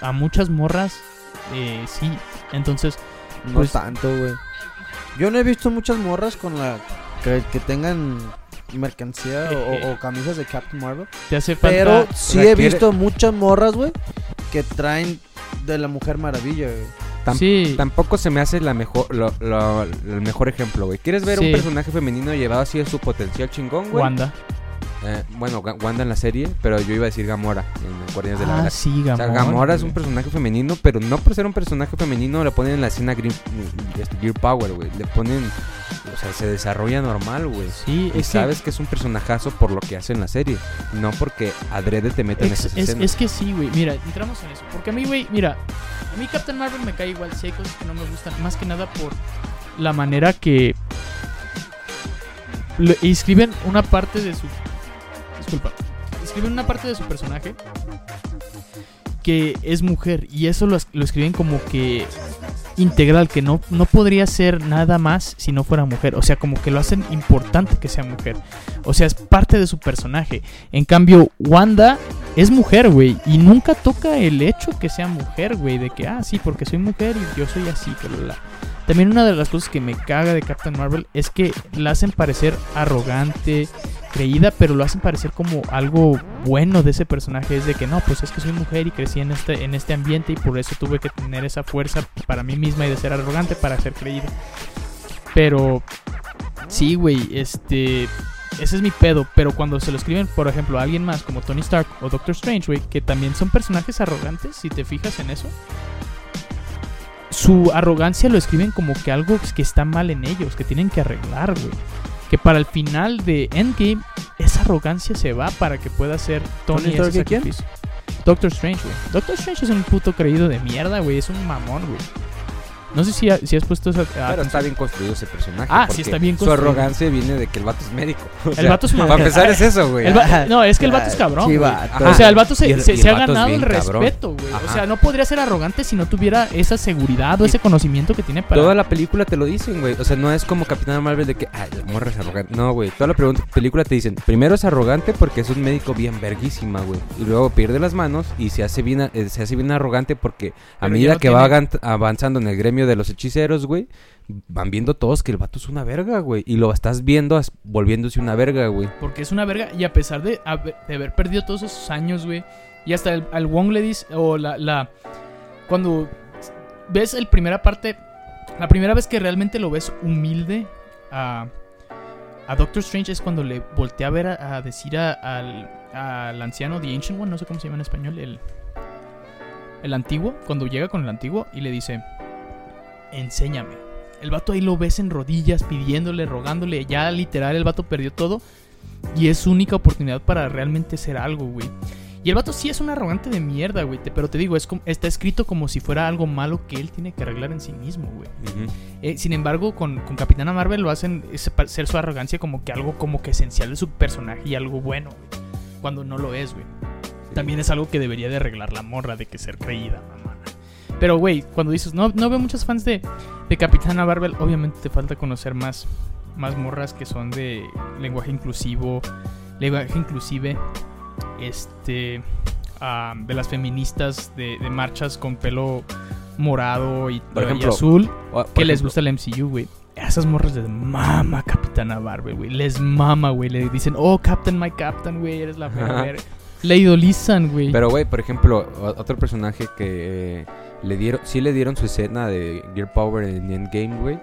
a, muchas morras, eh, sí. Entonces, No pues- tanto, güey. Yo no he visto muchas morras con la... Que, que tengan mercancía o, o- o camisas de Captain Marvel. te hace falta... Pero sí he visto muchas morras, güey, que traen de la Mujer Maravilla, güey. Sí. Tampoco se me hace la mejor, lo- lo- el mejor ejemplo, güey. ¿Quieres ver Sí. un personaje femenino llevado así a su potencial chingón, güey? Wanda. Eh, bueno, Wanda en la serie, pero yo iba a decir Gamora en Guardianes de la Ah, Galaxia. sí, O sea, Gamora. Gamora es un personaje femenino, pero no por ser un personaje femenino le ponen en la escena Green, este, Gear Power, güey. Le ponen, o sea, se desarrolla normal, güey. Sí, Y es sabes que es un personajazo por lo que hace en la serie, no porque adrede te meten en es, esas es- escenas. es que sí, güey. Mira, entramos en eso. Porque a mí, güey, mira, a mí Captain Marvel me cae igual. Sí hay cosas que no me gustan. Más que nada por la manera que lo- escriben una parte de su... Disculpa. Escriben una parte de su personaje que es mujer. Y eso lo, es- lo escriben como que integral, que no, no podría ser nada más si no fuera mujer. O sea, como que lo hacen importante que sea mujer. O sea, es parte de su personaje. En cambio, Wanda es mujer, güey. Y nunca toca el hecho que sea mujer, güey. De que, ah, sí, porque soy mujer y yo soy así. También una de las cosas que me caga de Captain Marvel es que la hacen parecer arrogante, creída, pero lo hacen parecer como algo bueno de ese personaje. Es de que no, pues es que soy mujer y crecí en este, en este ambiente y por eso tuve que tener esa fuerza para mí misma y de ser arrogante para ser creída. Pero sí, güey, este. Ese es mi pedo, pero cuando se lo escriben, por ejemplo, a alguien más como Tony Stark o Doctor Strange, güey, que también son personajes arrogantes, si te fijas en eso, su arrogancia lo escriben como que algo que está mal en ellos, que tienen que arreglar, güey. Que para el final de Endgame, esa arrogancia se va para que pueda ser Tony, ¿Tony ese y quién? sacrificio. Doctor Strange, güey. Doctor Strange es un puto creído de mierda, güey. Es un mamón, güey. No sé si, ha- si has puesto esa. Pero está bien construido ese personaje. Ah, sí está bien Su construido. arrogancia viene de que el vato es médico. O El vato es mamón. Para empezar es eso, güey. No, es que el vato es cabrón. Sí, vato. O sea, el vato se, el- se- ha ganado el respeto, güey. O sea, no podría ser arrogante si no tuviera esa seguridad o ese conocimiento que tiene para. Toda la película te lo dicen, güey. O sea, no es como Capitán Marvel de que, ay, la morra es arrogante. No, güey. Toda la pregunta- película te dicen, primero es arrogante porque es un médico bien verguísima, güey. Y luego pierde las manos y se hace bien, eh, se hace bien arrogante porque a medida que va avanzando en el gremio de los hechiceros, güey, van viendo todos que el vato es una verga, güey. Y lo estás viendo volviéndose una verga, güey. Porque es una verga. Y a pesar de haber, perdido todos esos años, güey. Y hasta al Wong le dice. O la, la. Cuando ves el primera parte. La primera vez que realmente lo ves humilde a. Doctor Strange es cuando le voltea a ver a, a decir a- al, al anciano, The Ancient One, no sé cómo se llama en español, el, el antiguo, cuando llega con el antiguo y le dice, enséñame. El vato ahí lo ves en rodillas, pidiéndole, rogándole, ya literal el vato perdió todo y es su única oportunidad para realmente ser algo, güey. Y el vato sí es un arrogante de mierda, güey, pero te digo, es como- está escrito como si fuera algo malo que él tiene que arreglar en sí mismo, güey. Eh, sin embargo, con, con Capitana Marvel lo hacen ser su arrogancia como que algo como que esencial de su personaje y algo bueno, güey. Cuando no lo es, güey. También es algo que debería de arreglar la morra de que ser creída, mamá. Pero, güey, cuando dices, no, no veo muchos fans de, de Capitana Marvel, obviamente te falta conocer más, más morras que son de lenguaje inclusivo, lenguaje inclusive, este, de las feministas de, de marchas con pelo morado y, Por y ejemplo, azul por que les gusta el MCU, güey. A esas morras les mama Capitana Marvel, güey. Les mama, güey. Le dicen, oh, Captain, my Captain, güey. Eres la verga. Le idolizan, güey. Pero, güey, por ejemplo, otro personaje que eh, le dieron, sí le dieron su escena de Gear Power en Endgame, güey.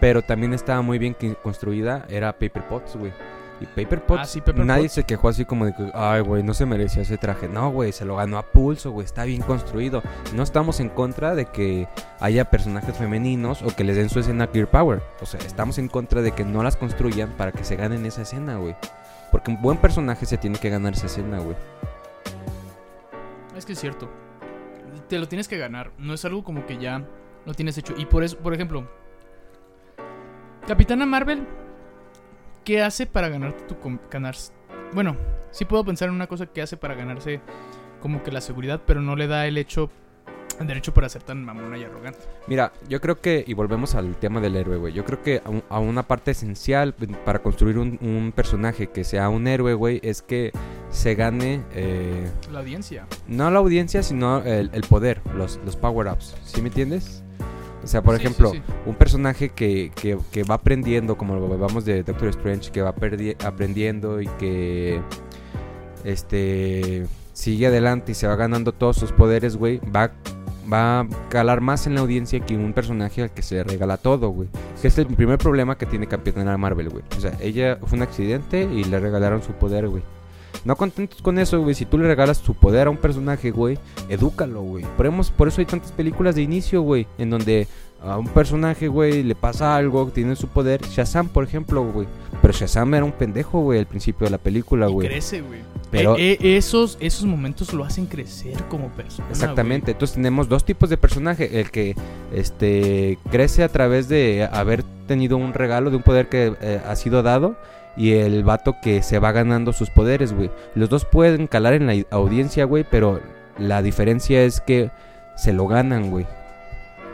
Pero también estaba muy bien construida, era Paper Potts, güey. Y Paper Potts, Ah, sí, Pepper nadie se quejó así como de que, ay, güey, no se merecía ese traje. No, güey, se lo ganó a pulso, güey, está bien construido. No estamos en contra de que haya personajes femeninos o que les den su escena a Gear Power. O sea, estamos en contra de que no las construyan para que se ganen esa escena, güey. Porque un buen personaje se tiene que ganar esa escena, güey. Es que es cierto. Te lo tienes que ganar. No es algo como que ya lo tienes hecho. Y por eso, por ejemplo, Capitana Marvel, ¿qué hace para ganarte tu ganarse? Bueno, sí puedo pensar en una cosa que hace para ganarse como que la seguridad, pero no le da el hecho, el derecho para ser tan mamona y arrogante. Mira, yo creo que, y volvemos al tema del héroe, güey. Yo creo que a una parte esencial para construir un, un personaje que sea un héroe, güey, es que se gane, eh, La audiencia. no la audiencia, sino el, el poder, los, los power-ups. ¿Sí me entiendes? O sea, por Sí, ejemplo, sí. un personaje que, que, que va aprendiendo, como lo vamos de Doctor Strange, que va aprendiendo y que este sigue adelante y se va ganando todos sus poderes, güey, va va a calar más en la audiencia que un personaje al que se regala todo, güey. Que es el primer problema que tiene Capitana Marvel, güey. O sea, ella fue un accidente y le regalaron su poder, güey. No contentos con eso, güey. Si tú le regalas su poder a un personaje, güey, edúcalo, güey. Por, por eso hay tantas películas de inicio, güey. En donde a un personaje, güey, le pasa algo, tiene su poder. Shazam, por ejemplo, güey. Pero Shazam era un pendejo, güey, al principio de la película, güey. crece, güey. Pero- Eh, eh, esos, esos momentos lo hacen crecer como persona. Exactamente. Entonces tenemos dos tipos de personaje. El que este crece a través de haber tenido un regalo de un poder que eh, ha sido dado. Y el vato que se va ganando sus poderes, güey. Los dos pueden calar en la audiencia, güey. Pero la diferencia es que se lo ganan, güey.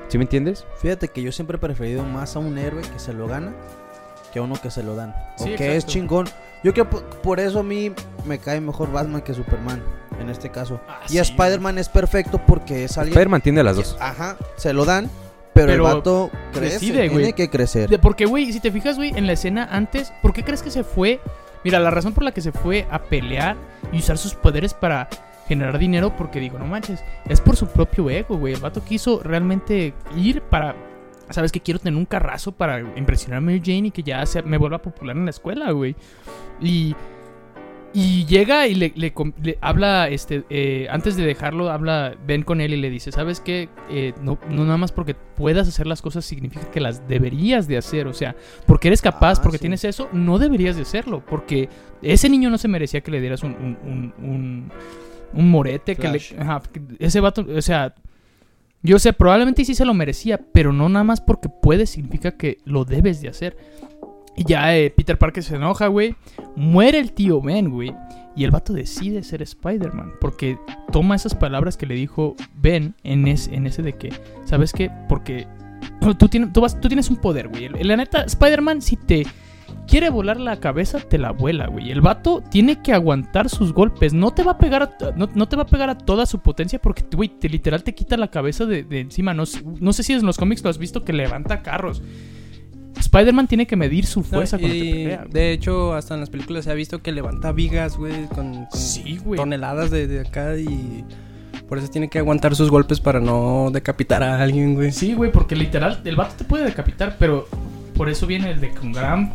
¿Sí me entiendes? Fíjate que yo siempre he preferido más a un héroe que se lo gana que a uno que se lo dan. Sí, o que es chingón. Yo creo por, por eso a mí me cae mejor Batman que Superman en este caso. Ah, y sí, Spider-Man es perfecto porque es alguien Spider-Man tiene las dos. Ajá, se lo dan, pero, Pero el vato crece, decide, tiene que crecer. De- porque, güey, si te fijas, güey, en la escena antes, ¿por qué crees que se fue? Mira, la razón por la que se fue a pelear y usar sus poderes para generar dinero, porque digo, no manches, es por su propio ego, güey. El vato quiso realmente ir para. ¿Sabes que quiero tener un carrazo para impresionar a Mary Jane y que ya se, me vuelva popular en la escuela, güey? Y. Y llega y le, le com- le habla, este, eh, antes de dejarlo, habla, ven con él y le dice, ¿sabes qué? Eh, no, no nada más porque puedas hacer las cosas significa que las deberías de hacer, o sea, porque eres capaz, Ah, porque sí. tienes eso, no deberías de hacerlo, porque ese niño no se merecía que le dieras un, un, un, un- un morete, que le, Flash. ajá, que ese vato, o sea, yo sé, probablemente sí se lo merecía, pero no nada más porque puedes significa que lo debes de hacer. Y ya eh, Peter Parker se enoja, güey. Muere el tío Ben, güey. Y el vato decide ser Spider-Man. Porque toma esas palabras que le dijo Ben en, es- en ese de que, ¿sabes qué? Porque tú, tienes, un poder, güey. La neta, Spider-Man, si te quiere volar la cabeza, te la vuela, güey. El vato tiene que aguantar sus golpes. No te va a pegar a, no, te va a pegar a toda su potencia porque, güey, te, literal te quita la cabeza de, de encima. No, no sé si en los cómics lo has visto que levanta carros. Spider-Man tiene que medir su No, fuerza cuando te y pelea. güey. de hecho, hasta en las películas se ha visto que levanta vigas, güey, con, con Sí, güey. toneladas de, de acá y por eso tiene que aguantar sus golpes para no decapitar a alguien, güey. Sí, güey, porque literal, el vato te puede decapitar, pero por eso viene el de con gran,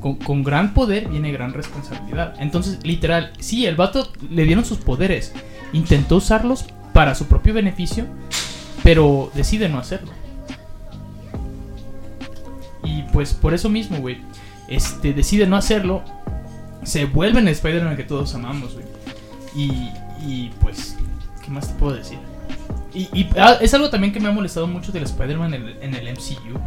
con, con gran poder viene gran responsabilidad. Entonces, literal, sí, el vato le dieron sus poderes, intentó usarlos para su propio beneficio, pero decide no hacerlo. Y pues por eso mismo, güey, este, decide no hacerlo, se vuelve en Spider-Man que todos amamos, güey. Y, y pues, ¿qué más te puedo decir? Y, ah, es algo también que me ha molestado mucho del Spider-Man en, el- MCU.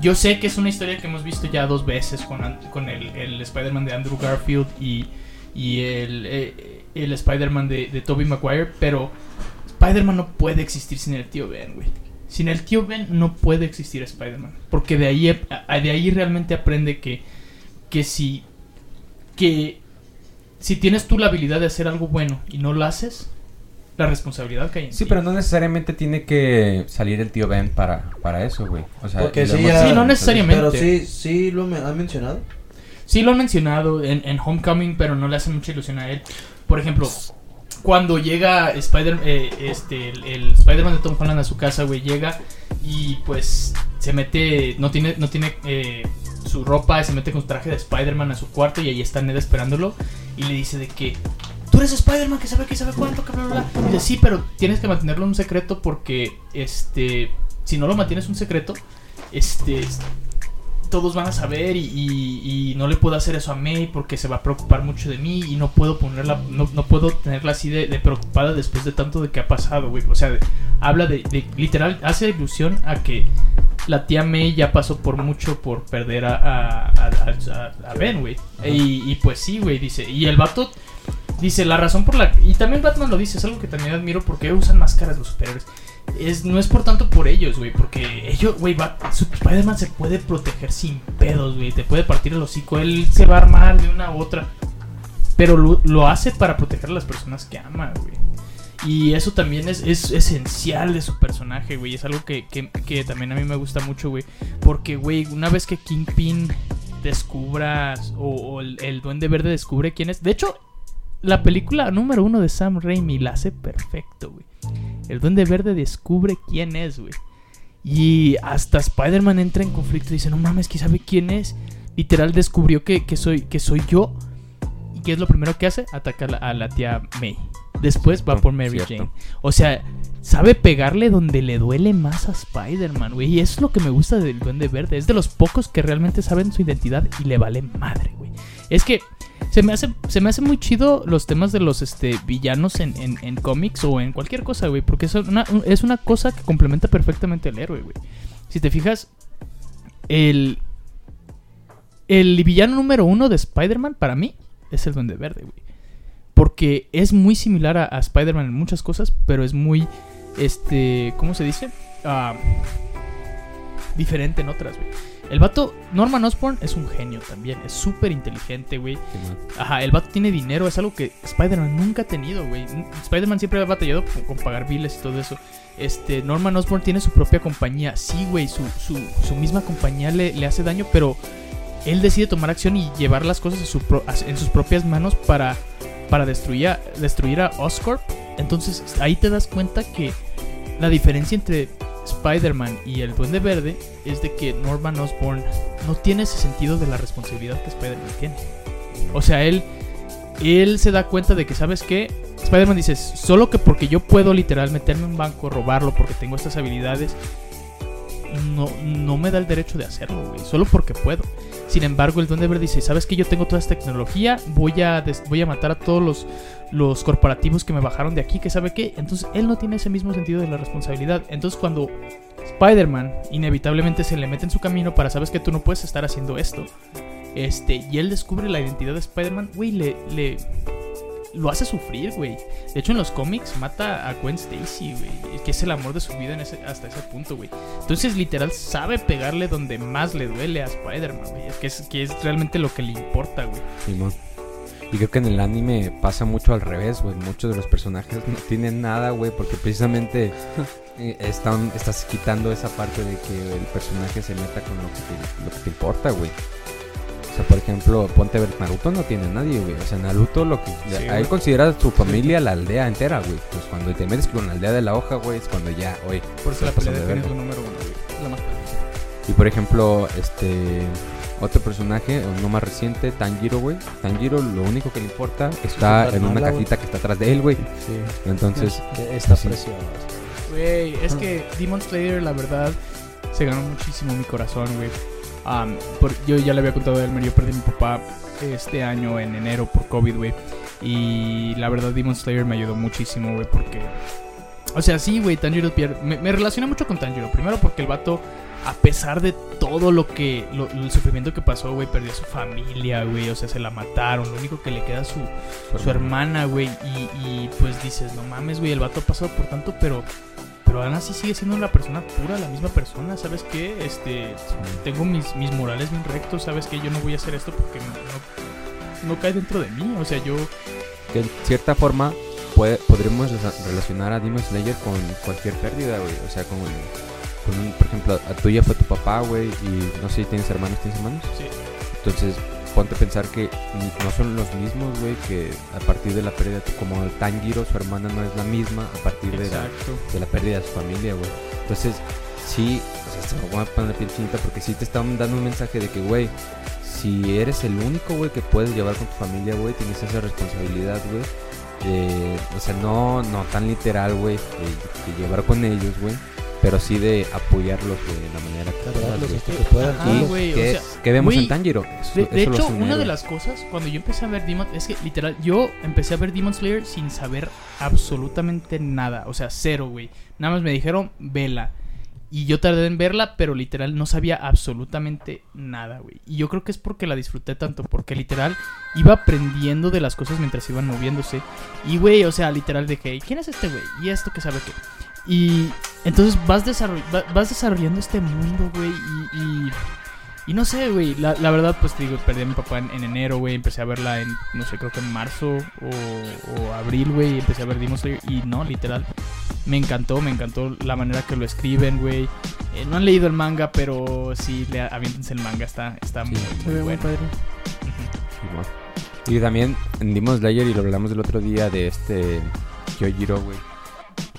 Yo sé que es una historia que hemos visto ya dos veces con, con el, el Spider-Man de Andrew Garfield y, y el, eh, el Spider-Man de, de Tobey Maguire, pero Spider-Man no puede existir sin el tío Ben, güey. Sin el tío Ben no puede existir Spider-Man. Porque de ahí, de ahí realmente aprende que, que si que si tienes tú la habilidad de hacer algo bueno y no lo haces, la responsabilidad cae en Sí, ti. pero no necesariamente tiene que salir el tío Ben para, para eso, güey. O sea, Porque lo sí, hemos- ya- Sí, no necesariamente. Pero sí, sí lo me han mencionado. Sí lo han mencionado en, en Homecoming, pero no le hace mucha ilusión a él. Por ejemplo, cuando llega Spider, eh, este, el, el Spider-Man de Tom Holland a su casa, güey, llega y pues se mete, no tiene, no tiene eh, su ropa, se mete con su traje de Spider-Man a su cuarto y ahí está Ned esperándolo y le dice de que tú eres Spider-Man, que sabe que sabe cuánto, que bla, bla. Y dice, sí, pero tienes que mantenerlo un secreto porque, este, si no lo mantienes un secreto, este, todos van a saber y, y- y no le puedo hacer eso a May porque se va a preocupar mucho de mí y no puedo ponerla, no, no puedo tenerla así de, de preocupada después de tanto de que ha pasado, güey. O sea, de- habla de, de- literal, hace ilusión a que la tía May ya pasó por mucho por perder a, a, a- a- a Ben, güey. Y, y pues sí, güey, dice. Y el vato dice, la razón por la... Y también Batman lo dice, es algo que también admiro porque usan máscaras los superhéroes. Es, no es por tanto por ellos, güey, porque ellos, güey, Spider-Man se puede proteger sin pedos, güey, te puede partir el hocico, él se va a armar de una u otra, pero lo, hace para proteger a las personas que ama, güey. Y eso también es, es esencial de su personaje, güey, es algo que, que- que también a mí me gusta mucho, güey, porque, güey, una vez que Kingpin descubra, o, o el, el Duende Verde descubre quién es, de hecho, la película número uno de Sam Raimi la hace perfecto, güey. El Duende Verde descubre quién es, güey. Y hasta Spider-Man entra en conflicto y dice, no mames, ¿quién sabe quién es? Literal descubrió que, que soy, que soy yo. ¿Y qué es lo primero que hace? Ataca a la, tía May. Después va por Mary cierto. Jane. O sea, sabe pegarle donde le duele más a Spider-Man, güey. Y eso es lo que me gusta del Duende Verde. Es de los pocos que realmente saben su identidad y le vale madre, güey. Es que se me hace, se me hace muy chido los temas de los este, villanos en, en- en cómics o en cualquier cosa, güey. Porque es una, es una cosa que complementa perfectamente al héroe, güey. Si te fijas, el, el villano número uno de Spider-Man para mí es el Duende Verde, güey. Porque es muy similar a, Spider-Man en muchas cosas, pero es muy, este, ¿cómo se dice? Ah, diferente en otras, güey. El vato, Norman Osborn es un genio también, es súper inteligente, güey. Ajá, el vato tiene dinero, es algo que Spider-Man nunca ha tenido, güey. Spider-Man siempre ha batallado con, con pagar biles y todo eso. Este, Norman Osborn tiene su propia compañía. Sí, güey, su, su, su misma compañía le, le hace daño, pero él decide tomar acción y llevar las cosas a su pro- en sus propias manos para, para destruir, a, destruir a Oscorp. Entonces ahí te das cuenta que la diferencia entre Spider-Man y el Duende Verde es de que Norman Osborn no tiene ese sentido de la responsabilidad que Spider-Man tiene. O sea, él, él se da cuenta de que, ¿sabes qué? Spider-Man dice, solo que porque yo puedo literal meterme en un banco, robarlo, porque tengo estas habilidades, no, no me da el derecho de hacerlo, güey. Solo porque puedo. Sin embargo, el Duende Verde dice, ¿sabes qué? Yo tengo toda esta tecnología, voy a, voy a matar a todos los, los corporativos que me bajaron de aquí, que sabe qué. Entonces, él no tiene ese mismo sentido de la responsabilidad. Entonces, cuando Spider-Man inevitablemente se le mete en su camino para, ¿sabes que Tú no puedes estar haciendo esto. Este, y él descubre la identidad de Spider-Man, güey, le, le, lo hace sufrir, güey. De hecho, en los cómics mata a Gwen Stacy, güey, que es el amor de su vida hasta ese punto, güey. Entonces, literal, sabe pegarle donde más le duele a Spider-Man, güey. Que es, que es realmente lo que le importa, güey. Simón. Y creo que en el anime pasa mucho al revés, güey. Muchos de los personajes no tienen nada, güey, porque precisamente eh, están, estás quitando esa parte de que el personaje se meta con lo que te, lo que te importa, güey. O sea, por ejemplo, ponte a ver, Naruto no tiene a nadie, güey. O sea, Naruto lo que... Sí, a él considera su familia la aldea entera, güey. Pues cuando te metes con la aldea de la hoja, güey, es cuando ya, oye, Por eso la pelea de de Finn es número uno, güey. La más Y por ejemplo, este otro personaje, uno más reciente, Tanjiro, güey. Tanjiro lo único que le importa está en una cajita que está atrás de él, güey. Sí. Entonces, Está Sí. precioso. Güey, es que Demon Slayer, la verdad, se ganó muchísimo mi corazón, güey. Por- yo ya le había contado a Elmer, yo perdí a mi papá este año en enero por COVID, güey. Y la verdad, Demon Slayer me ayudó muchísimo, güey, porque... O sea, sí, güey, Tanjiro pierde... Me, me relacioné mucho con Tanjiro. Primero porque el vato, a pesar de todo lo que... lo- el sufrimiento que pasó, güey, perdió a su familia, güey. O sea, se la mataron. Lo único que le queda es su, su hermana, güey. Y, y, pues dices, no mames, güey, el vato ha pasado por tanto, pero. Pero aún así sigue siendo una persona pura, la misma persona, ¿sabes qué? Este. Tengo mis, mis morales bien rectos, ¿sabes qué? Yo no voy a hacer esto porque no, no, cae dentro de mí. O sea, yo. que en cierta forma puede, podremos rela- relacionar a Demon Slayer con cualquier pérdida, güey. O sea, con, con un- por ejemplo, a tuya fue tu papá, güey, y no sé si tienes hermanos, ¿tienes hermanos? Sí. Entonces, ponte a pensar que no son los mismos, güey, que a partir de la pérdida, como Tanjiro, su hermana no es la misma a partir de la, de la pérdida de su familia, güey. Entonces, sí, o sea, se me va a poner la piel chinita porque sí te están dando un mensaje de que, güey, si eres el único, güey, que puedes llevar con tu familia, güey, tienes esa responsabilidad, güey. De, o sea, no, no tan literal, güey, de, de llevar con ellos, güey. Pero sí de apoyarlos, de la manera que Cargarlos güey. hasta que puedan. Ajá, Y güey, o que, sea, que vemos en Tanjiro. Eso- De, eso de lo hecho, una de las cosas, cuando yo empecé a ver Demon, es que literal, yo empecé a ver Demon Slayer sin saber absolutamente nada, o sea, cero, güey. Nada más me dijeron, vela. Y yo tardé en verla, pero literal no sabía absolutamente nada, güey. Y yo creo que es porque la disfruté tanto, porque literal iba aprendiendo de las cosas mientras iban moviéndose. Y, güey, o sea, literal de que, ¿quién es este güey? Y esto que sabe qué. Y entonces vas, desarroll- va- vas desarrollando este mundo, güey, y, y, y no sé, güey, la, la verdad, pues te digo, perdí a mi papá en, en enero, güey, empecé a verla en, no sé, creo que en marzo o, o abril, güey, empecé a ver Slayer, y no, literal, me encantó, me encantó la manera que lo escriben, güey. Eh, no han leído el manga, pero sí, le, aviéntense el manga, está, está Sí, muy, muy muy bueno. padre. Y también en Demon Slayer, y lo hablamos el otro día de este Kyojiro, güey.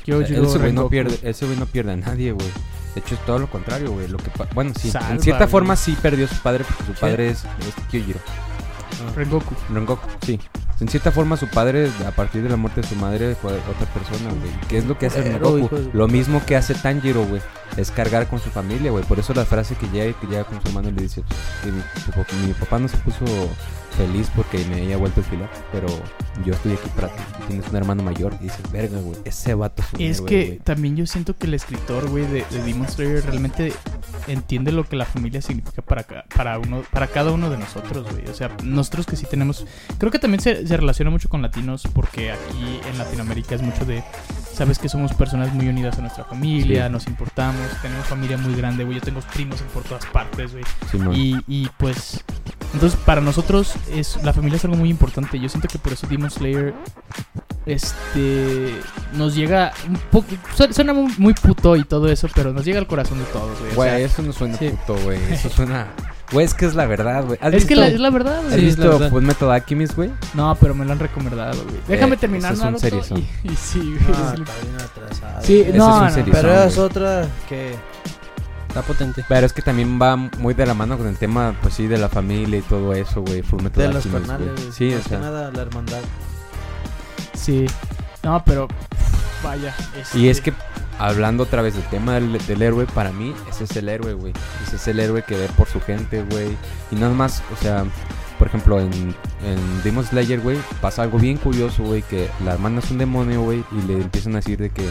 Kyojiro, ese güey no pierde, ese güey no pierde a nadie, güey. De hecho es todo lo contrario, güey. Lo que bueno, sí, Salva, en cierta güey. forma sí perdió a su padre porque su padre es, es Kyojiro. Rengoku. Rengoku, sí. En cierta forma su padre a partir de la muerte de su madre fue otra persona, güey. ¿Qué es lo que hace Rengoku? Lo mismo que hace Tanjiro, güey. Es cargar con su familia, güey. Por eso la frase que llega, que llega con su hermano y le dice que mi, tu pap- mi papá no se puso feliz porque me haya vuelto a filar, pero yo estoy aquí para ti. Tienes un hermano mayor y dices, verga, güey. Ese vato es un Es héroe, que güey". también yo siento que el escritor, güey, de, de Demon Slayer realmente entiende lo que la familia significa para, para, uno, para cada uno de nosotros, güey. O sea, nosotros que sí tenemos... Creo que también se, se relaciona mucho con latinos porque aquí en Latinoamérica es mucho de... Sabes que somos personas muy unidas a nuestra familia, Sí. nos importamos, tenemos familia muy grande, güey. Yo tengo primos por todas partes, güey. Simón. Y, y pues, entonces para nosotros es la familia es algo muy importante. Yo siento que por eso Demon Slayer, este, nos llega un poco, su- suena muy, puto y todo eso, pero nos llega al corazón de todos, güey. O Güey, sea, eso no suena sí. puto, güey. Eso suena... Güey, es que es la verdad, güey. ¿Has es que visto- la, es la verdad, ¿Has güey. Sí, es la visto. Full Metal Alchemist, güey? No, pero me lo han recomendado, güey. Déjame Eh, terminar ese es un seriezón. y, y sí, güey. Sí. está bien atrasado. Sí, no, es un no, Pero es otra que... Está potente. Pero es que también va muy de la mano con el tema, pues sí, de la familia y todo eso, güey. Full Metal De los Alchemist, canales. güey. Sí, o que sea. nada la hermandad. Sí. No, pero vaya. Y es que, hablando otra vez del tema del, del héroe, para mí, ese es el héroe, güey. Ese es el héroe que ve por su gente, güey. Y nada más, o sea, por ejemplo, en, en Demon Slayer, güey, pasa algo bien curioso, güey, que la hermana es un demonio, güey, y le empiezan a decir de que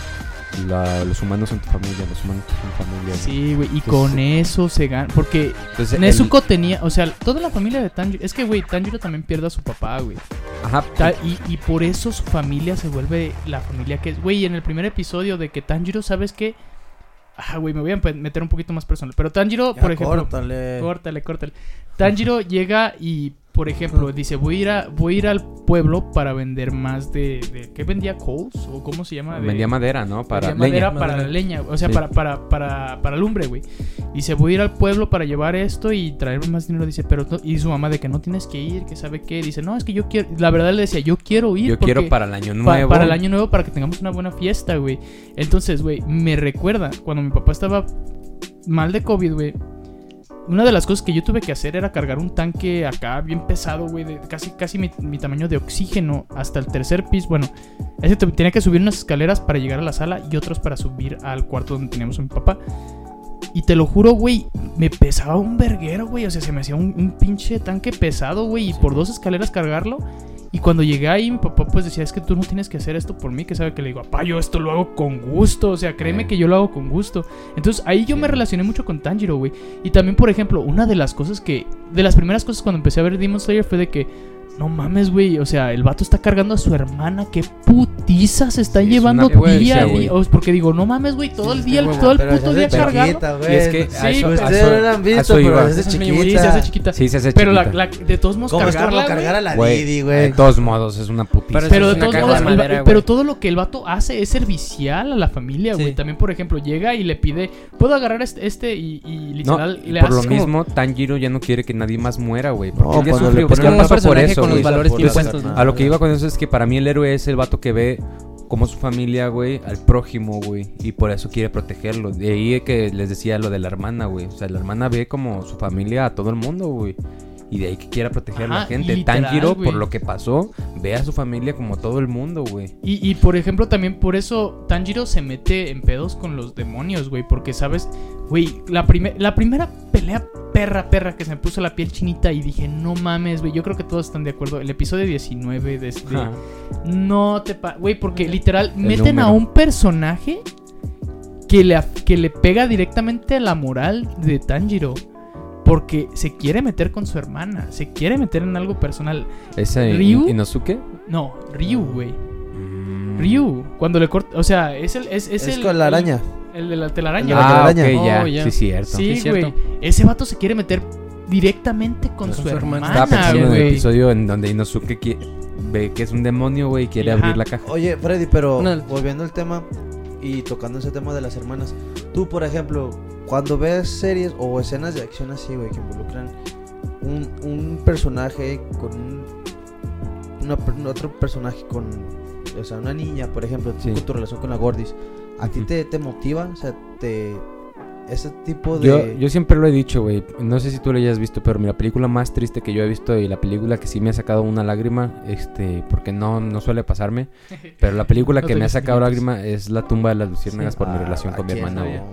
la- los humanos son tu familia, los humanos son familia. güey. Sí, güey, y Entonces- con eso se gana. Porque Entonces, el- Nezuko tenía, o sea, toda la familia de Tanjiro. Es que, güey, Tanjiro también pierde a su papá, güey. Ajá, Ta- Y, y por eso su familia se vuelve la familia que es. Güey, en el primer episodio de que Tanjiro, ¿sabes qué? Ah, güey, me voy a meter un poquito más personal. Pero Tanjiro, Ya, por ejemplo. Córtale. Córtale, córtale. Tanjiro llega y, por ejemplo, dice, voy a ir, a, voy a ir al pueblo para vender más de... de- ¿Qué vendía? ¿Coals? ¿O cómo se llama? De- vendía madera, ¿no? Para Vendía madera leña. para la leña, o sea, Sí. para, para, para, para lumbre, güey. Dice, voy a ir al pueblo para llevar esto y traerme más dinero. Dice, pero no- y su mamá de que no tienes que ir, que sabe qué. Dice, no, es que yo quiero. La verdad le decía, yo quiero ir. Yo porque- quiero para el año pa- nuevo. para el año nuevo, para que tengamos una buena fiesta, güey. Entonces, güey, me recuerda cuando mi papá estaba mal de COVID, güey. Una de las cosas que yo tuve que hacer era cargar un tanque acá bien pesado, güey, de casi, casi mi, tamaño de oxígeno hasta el tercer piso. Bueno, ese te- tenía que subir unas escaleras para llegar a la sala y otros para subir al cuarto donde teníamos a mi papá. Y te lo juro, güey, me pesaba un verguero, güey. O sea, se me hacía un, un pinche tanque pesado, güey. Y por dos escaleras cargarlo. Y cuando llegué ahí, mi papá pues decía, es que tú no tienes que hacer esto por mí, que sabe que le digo, papá, yo esto lo hago con gusto, o sea, créeme Eh. que yo lo hago con gusto. Entonces ahí yo me relacioné mucho con Tanjiro, güey. Y también, por ejemplo, una de las cosas que, de las primeras cosas cuando empecé a ver Demon Slayer fue de que, no mames, güey, o sea, el vato está cargando a su hermana, qué putiza se está Sí, es llevando una putiza, día a güey. día. O- Porque digo, no mames, güey, todo el día, todo el puto día cargando. chiquita. Y es que Sí, eso, Ustedes eso- no la han visto, pero se hace Sí, se chiquita. hace chiquita. Sí, se hace Pero la, chiquita. la- de todos modos ¿Cómo es cargarla, cargar a la Güey, Didi, De güey? todos modos, es una putiza. Pero Pero es de todos modos, de el pero todo lo que el vato hace es servicial a la familia, güey. Sí. También, por ejemplo, llega y le pide, ¿puedo agarrar este, este? Y, y No, literal y le por lo como- mismo, Tanjiro ya no quiere que nadie más muera, güey. Porque No, él ya sufrió, es un pasó por eso, con los valores Entonces, impuestos, ¿no? A lo que iba con eso es que para mí el héroe es el vato que ve como su familia, güey, al prójimo, güey. Y por eso quiere protegerlo. De ahí que les decía lo de la hermana, güey. O sea, la hermana ve como su familia a todo el mundo, güey. Y de ahí que quiera proteger a la gente. literal, Tanjiro, por lo que pasó, ve a su familia como todo el mundo, güey. Y, y, por ejemplo, también por eso Tanjiro se mete en pedos con los demonios, güey. Porque, ¿sabes? Güey, la, prime- la primera pelea perra, perra que se me puso la piel chinita y dije, no mames, güey. Yo creo que todos están de acuerdo. El episodio 19 de este... Ajá. No te pa... Güey, porque literal El meten a un personaje que le, que le pega directamente a la moral de Tanjiro. Porque se quiere meter con su hermana. Se quiere meter en algo personal. ¿Ese ¿Ryu? Inosuke? No, Ryu, güey. Mm. Ryu. Cuando le corta... O sea, es el... Es, es Es el, con la araña. El, el de la El telaraña. de la Ah, telaraña. ok, ya. Oh, ya. Sí, cierto. Sí, Sí, güey. cierto. Ese vato se quiere meter directamente con, Con su, su hermana. Estaba pensando en el güey. episodio en donde Inosuke ve que es un demonio, güey, y quiere Ajá. abrir la caja. Oye, Freddy, pero No. volviendo al tema y tocando ese tema de las hermanas, tú, por ejemplo, cuando ves series o escenas de acción así, güey, que involucran un, un personaje con un, una otro personaje con o sea, una niña, por ejemplo, Sí. con tu relación con la Gordis, ¿a ti te, te motiva? O sea, te... Ese tipo de... Yo, yo siempre lo he dicho, güey. No sé si tú lo hayas visto, pero la película más triste que yo he visto y la película que sí me ha sacado una lágrima, este, porque no, no suele pasarme, pero la película No que me ha sacado lágrima es La tumba de las luciérnagas por mi Ah, relación con mi ¿quién hermana, no?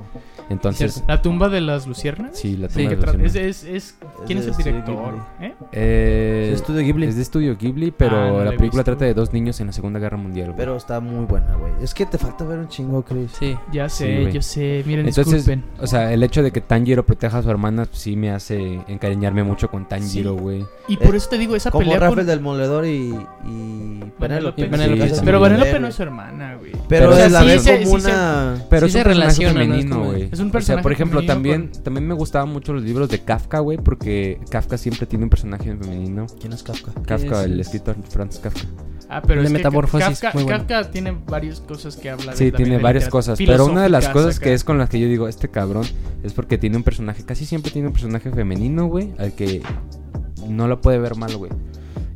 Entonces, ¿La tumba de las luciernas? sí, La Sí, tumba que de las tra- es, es, es- ¿Quién Es es de el Estudio director? ¿Eh? Eh, Es Estudio Ghibli. Es de estudio Ghibli, pero Ah, no la película visto. trata de dos niños en la Segunda Guerra Mundial, güey. Pero está muy buena, güey. Es que te falta ver un chingo, Chris. Sí. Ya Sí, sé, güey. yo sé. Miren, Entonces, disculpen. o sea, el hecho de que Tanjiro proteja a su hermana pues, sí me hace encariñarme mucho con Tanjiro, Sí. güey. Y por eh, eso te digo, esa Como pelea Rafael con... del Moledor y, y Sí, sí. Pero sí. Vanellope no es su hermana, güey. Pero, sí la sí ve se- como sí una... Pero Sí es un. Es femenino, como- güey. Es un O sea, personaje por ejemplo, femenino también, también me gustaban mucho los libros de Kafka, güey, porque Kafka siempre tiene un personaje femenino. ¿Quién es Kafka? Kafka, es? el escritor Franz Kafka. Ah, pero De es que Metamorfosis, Kafka, muy bueno. Kafka tiene varias cosas que habla de Sí, tiene varias cosas, pero una de las cosas que es con las que yo digo, este cabrón, es porque tiene un personaje, casi siempre tiene un personaje femenino, güey, al que no lo puede ver mal, güey.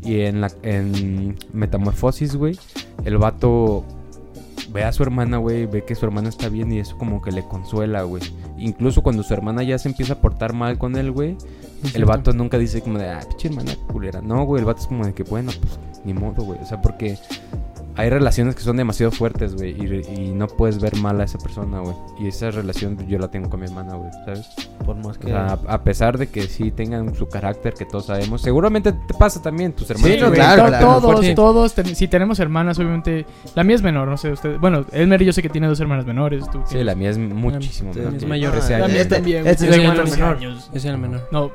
Y en la en Metamorfosis, güey, el vato ve a su hermana, güey, ve que su hermana está bien y eso como que le consuela, güey. Incluso cuando su hermana ya se empieza a portar mal con él, güey, el vato nunca dice como de, ah, pinche hermana culera. No, güey, el vato es como de que, bueno, pues ni modo, güey. O sea, porque hay relaciones que son demasiado fuertes, güey, y, y no puedes ver mal a esa persona, güey. Y esa relación yo la tengo con mi hermana, güey, ¿sabes? Por más O que... sea, a, a pesar de que sí tengan su carácter que todos sabemos, seguramente te pasa también, tus hermanos. Sí, claro, to- claro, todos, todos, ten- si tenemos hermanas, obviamente, la mía es menor, no sé, usted, bueno, Elmer yo sé que tiene dos hermanas menores, tú Sí, la mía es muchísimo menor. es mayor. 13 Ah, la mía también, este es el 14 menor. Yo soy el menor. No.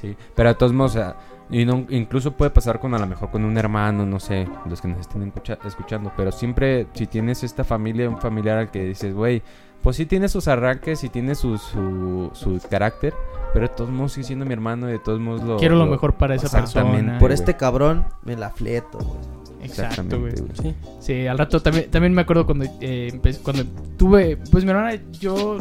Sí, pero de todos modos, o sea, y no- incluso puede pasar con a lo mejor con un hermano, no sé, los que nos estén escucha- escuchando, pero siempre si tienes esta familia, un familiar al que dices, güey, pues sí tiene sus arranques y tiene su, su, su carácter, pero de todos modos sigue siendo mi hermano y de todos modos lo... quiero lo mejor para esa Exactamente. persona. Por este cabrón me la fleto, güey. Exacto, güey. Sí. Sí, al rato también, también me acuerdo cuando, eh, cuando tuve, pues mi hermana, yo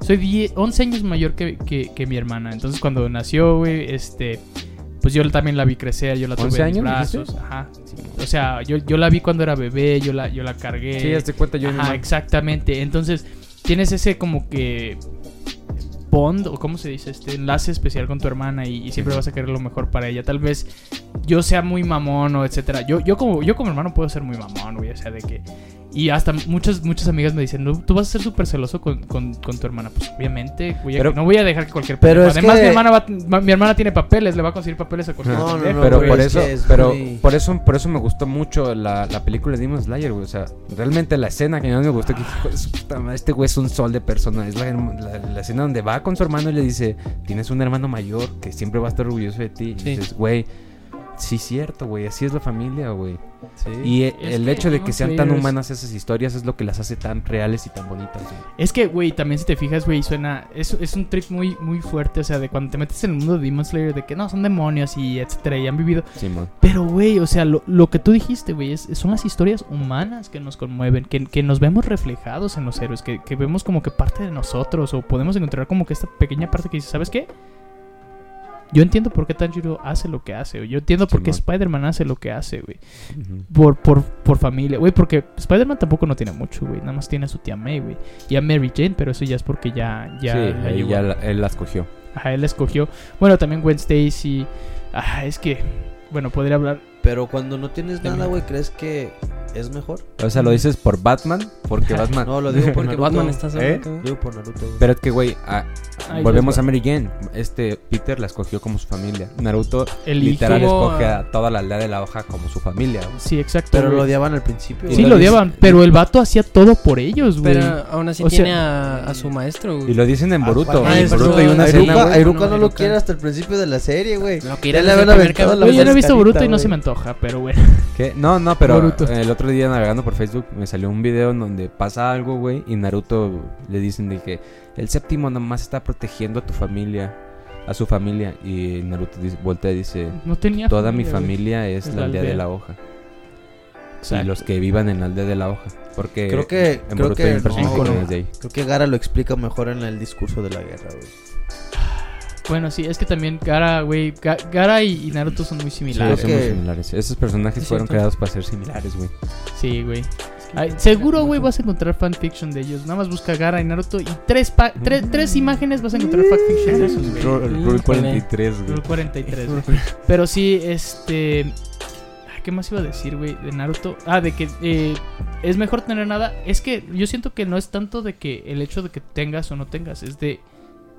soy 10, 11 años mayor que, que, que mi hermana, entonces cuando nació, güey, este, pues yo también la vi crecer, yo la tuve 11 en mis brazos, dijiste? ajá. Sí, O sea, yo, yo la vi cuando era bebé, yo la, yo la cargué. Sí, hazte cuenta yo Ajá, exactamente. Entonces, tienes ese como que bond, o cómo se dice, este enlace especial con tu hermana y, y siempre vas a querer lo mejor para ella. Tal vez yo sea muy mamón o etcétera. Yo, yo como, yo como hermano puedo ser muy mamón, güey. O sea, de que. Y hasta muchas, muchas amigas me dicen, "No, tú vas a ser súper celoso con, con, con tu hermana. Pues obviamente, güey, Pero- no voy a dejar que cualquier Pero es Además, que- mi hermana va- mi hermana tiene papeles, le va a conseguir papeles a cualquier No, no, no, pero güey. por es eso, es pero muy- por eso, por eso me gustó mucho la, la película de Demon Slayer, güey. O sea, realmente la escena que más me gustó que madre, este güey es un sol de persona. Es la, la- la escena donde va con su hermano y le dice, tienes un hermano mayor que siempre va a estar orgulloso de ti. Y Sí. dices, güey, sí cierto, güey, así es la familia, güey. Sí. Y e- Es el hecho de que sean tan humanas esas historias es lo que las hace tan reales y tan bonitas, güey. Es que, güey, también si te fijas, güey, suena. Es, es un trip muy, muy fuerte. O sea, de cuando te metes en el mundo de Demon Slayer, de que no, son demonios y etcétera, y han vivido. Simón. Pero, güey, o sea, lo, lo que tú dijiste, güey, es, son las historias humanas que nos conmueven, que, que nos vemos reflejados en los héroes, que, que vemos como que parte de nosotros, o podemos encontrar como que esta pequeña parte que dice, ¿sabes qué? Yo entiendo por qué Tanjiro hace lo que hace, güey. Yo entiendo por qué. Spider-Man hace lo que hace, güey. Por, por, por familia, güey, porque Spider-Man tampoco no tiene mucho, güey. Nada más tiene a su tía May, güey. Y a Mary Jane, pero eso ya es porque ya, ya sí, la ya la- él las cogió. Ajá, él la escogió. Bueno, también Gwen Stacy. Ah, es que, bueno, podría hablar. Pero cuando no tienes De nada, güey, ¿crees que es mejor? O sea, lo dices por Batman, porque Batman... No, lo digo por Porque. Batman está solo. ¿Eh? Lo digo por Naruto, güey. Pero es que, güey, ah, volvemos a Mary Jane. Este Peter la escogió como su familia. Naruto El literal hijo- escoge a toda la aldea de la hoja como su familia. güey. Sí, exacto. Pero güey. lo odiaban al principio. Sí, lo odiaban, pero el vato hacía todo por ellos, güey. Pero aún así O sea- tiene a, a su maestro, güey. Y lo dicen en Boruto. Ah, en ¿cuál Boruto hay una A escena, no, No, lo quiere hasta el principio de la serie, güey. Lo Ya quiere le habían aventado la yo no he visto Boruto y no se me pero bueno. ¿Qué? No, no, pero Boruto. el otro día navegando por Facebook me salió un video en donde pasa algo, güey, y Naruto le dicen de que el séptimo nomás está protegiendo a tu familia, a su familia, y Naruto dice, voltea y dice, No tenía. toda mi güey. familia es Es la la aldea de la hoja. Exacto. Y los que vivan en la aldea de la hoja. Porque Creo que- en creo que no, güey. Creo que Gara lo explica mejor en el discurso de la guerra, güey. Bueno, sí, es que también Gara, güey. Ga- Gara y, y Naruto son muy Sí, similares. son muy similares. Esos personajes Es fueron creados para ser similares, güey. Sí, güey. Ay, seguro, güey, vas a encontrar fanfiction de ellos. Nada más busca Gara y Naruto y tres, pa- tres, tres imágenes vas a encontrar fanfiction de esos, güey. Rule Rule 43, güey. Rule 43, güey. Pero sí, este. ah, ¿Qué más iba a decir, güey? De Naruto. Ah, de que eh, es mejor tener nada. Es que yo siento que no es tanto de que el hecho de que tengas o no tengas, es de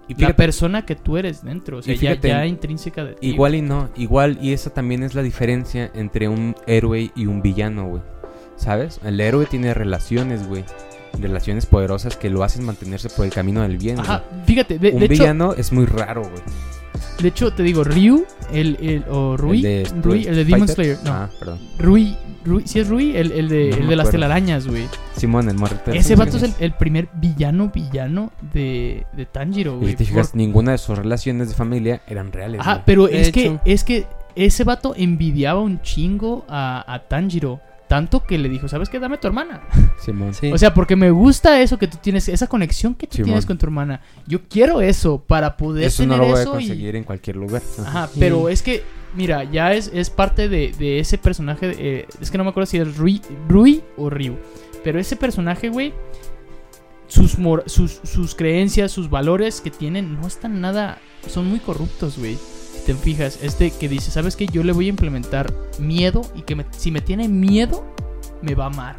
Y la persona que tú eres dentro. O sea, Y fíjate, ya intrínseca de ti. Igual y no, igual y esa también es la diferencia entre un héroe y un villano, güey. ¿Sabes? El héroe tiene relaciones, güey. Relaciones poderosas que lo hacen mantenerse por el camino del bien. Ajá, güey. fíjate, de, un de hecho, villano es muy raro, güey. De hecho, te digo, Ryu, el, el, o Rui, el de, Rui, el de Demon Fighter. Slayer, no, Ah, perdón. Rui, Rui, sí es Rui, el, el de, No el de las telarañas, güey. Simón, el morrito. Ese vato es el, el primer villano, villano de, de Tanjiro, Y güey. si te fijas, por- ninguna de sus relaciones de familia eran reales. Güey. pero De es que, es que ese vato envidiaba un chingo a, a Tanjiro. Tanto que le dijo, ¿sabes qué? Dame tu hermana. Simón. Sí. O sea, porque me gusta eso que tú tienes, esa conexión que tú Simón. tienes con tu hermana. Yo quiero eso para poder Eso no lo voy a y- conseguir en cualquier lugar. Ajá. Ajá, Sí. pero es que, mira, ya es, es parte de, de ese personaje. eh, es que no me acuerdo si es Rui, Rui o Ryu. Pero ese personaje, güey, sus, mor- sus, sus creencias, sus valores que tienen, no están nada. Son muy corruptos, güey. Te fijas, es de que dice, ¿sabes qué? Yo le voy a implementar miedo y que me- si me tiene miedo, me va a amar.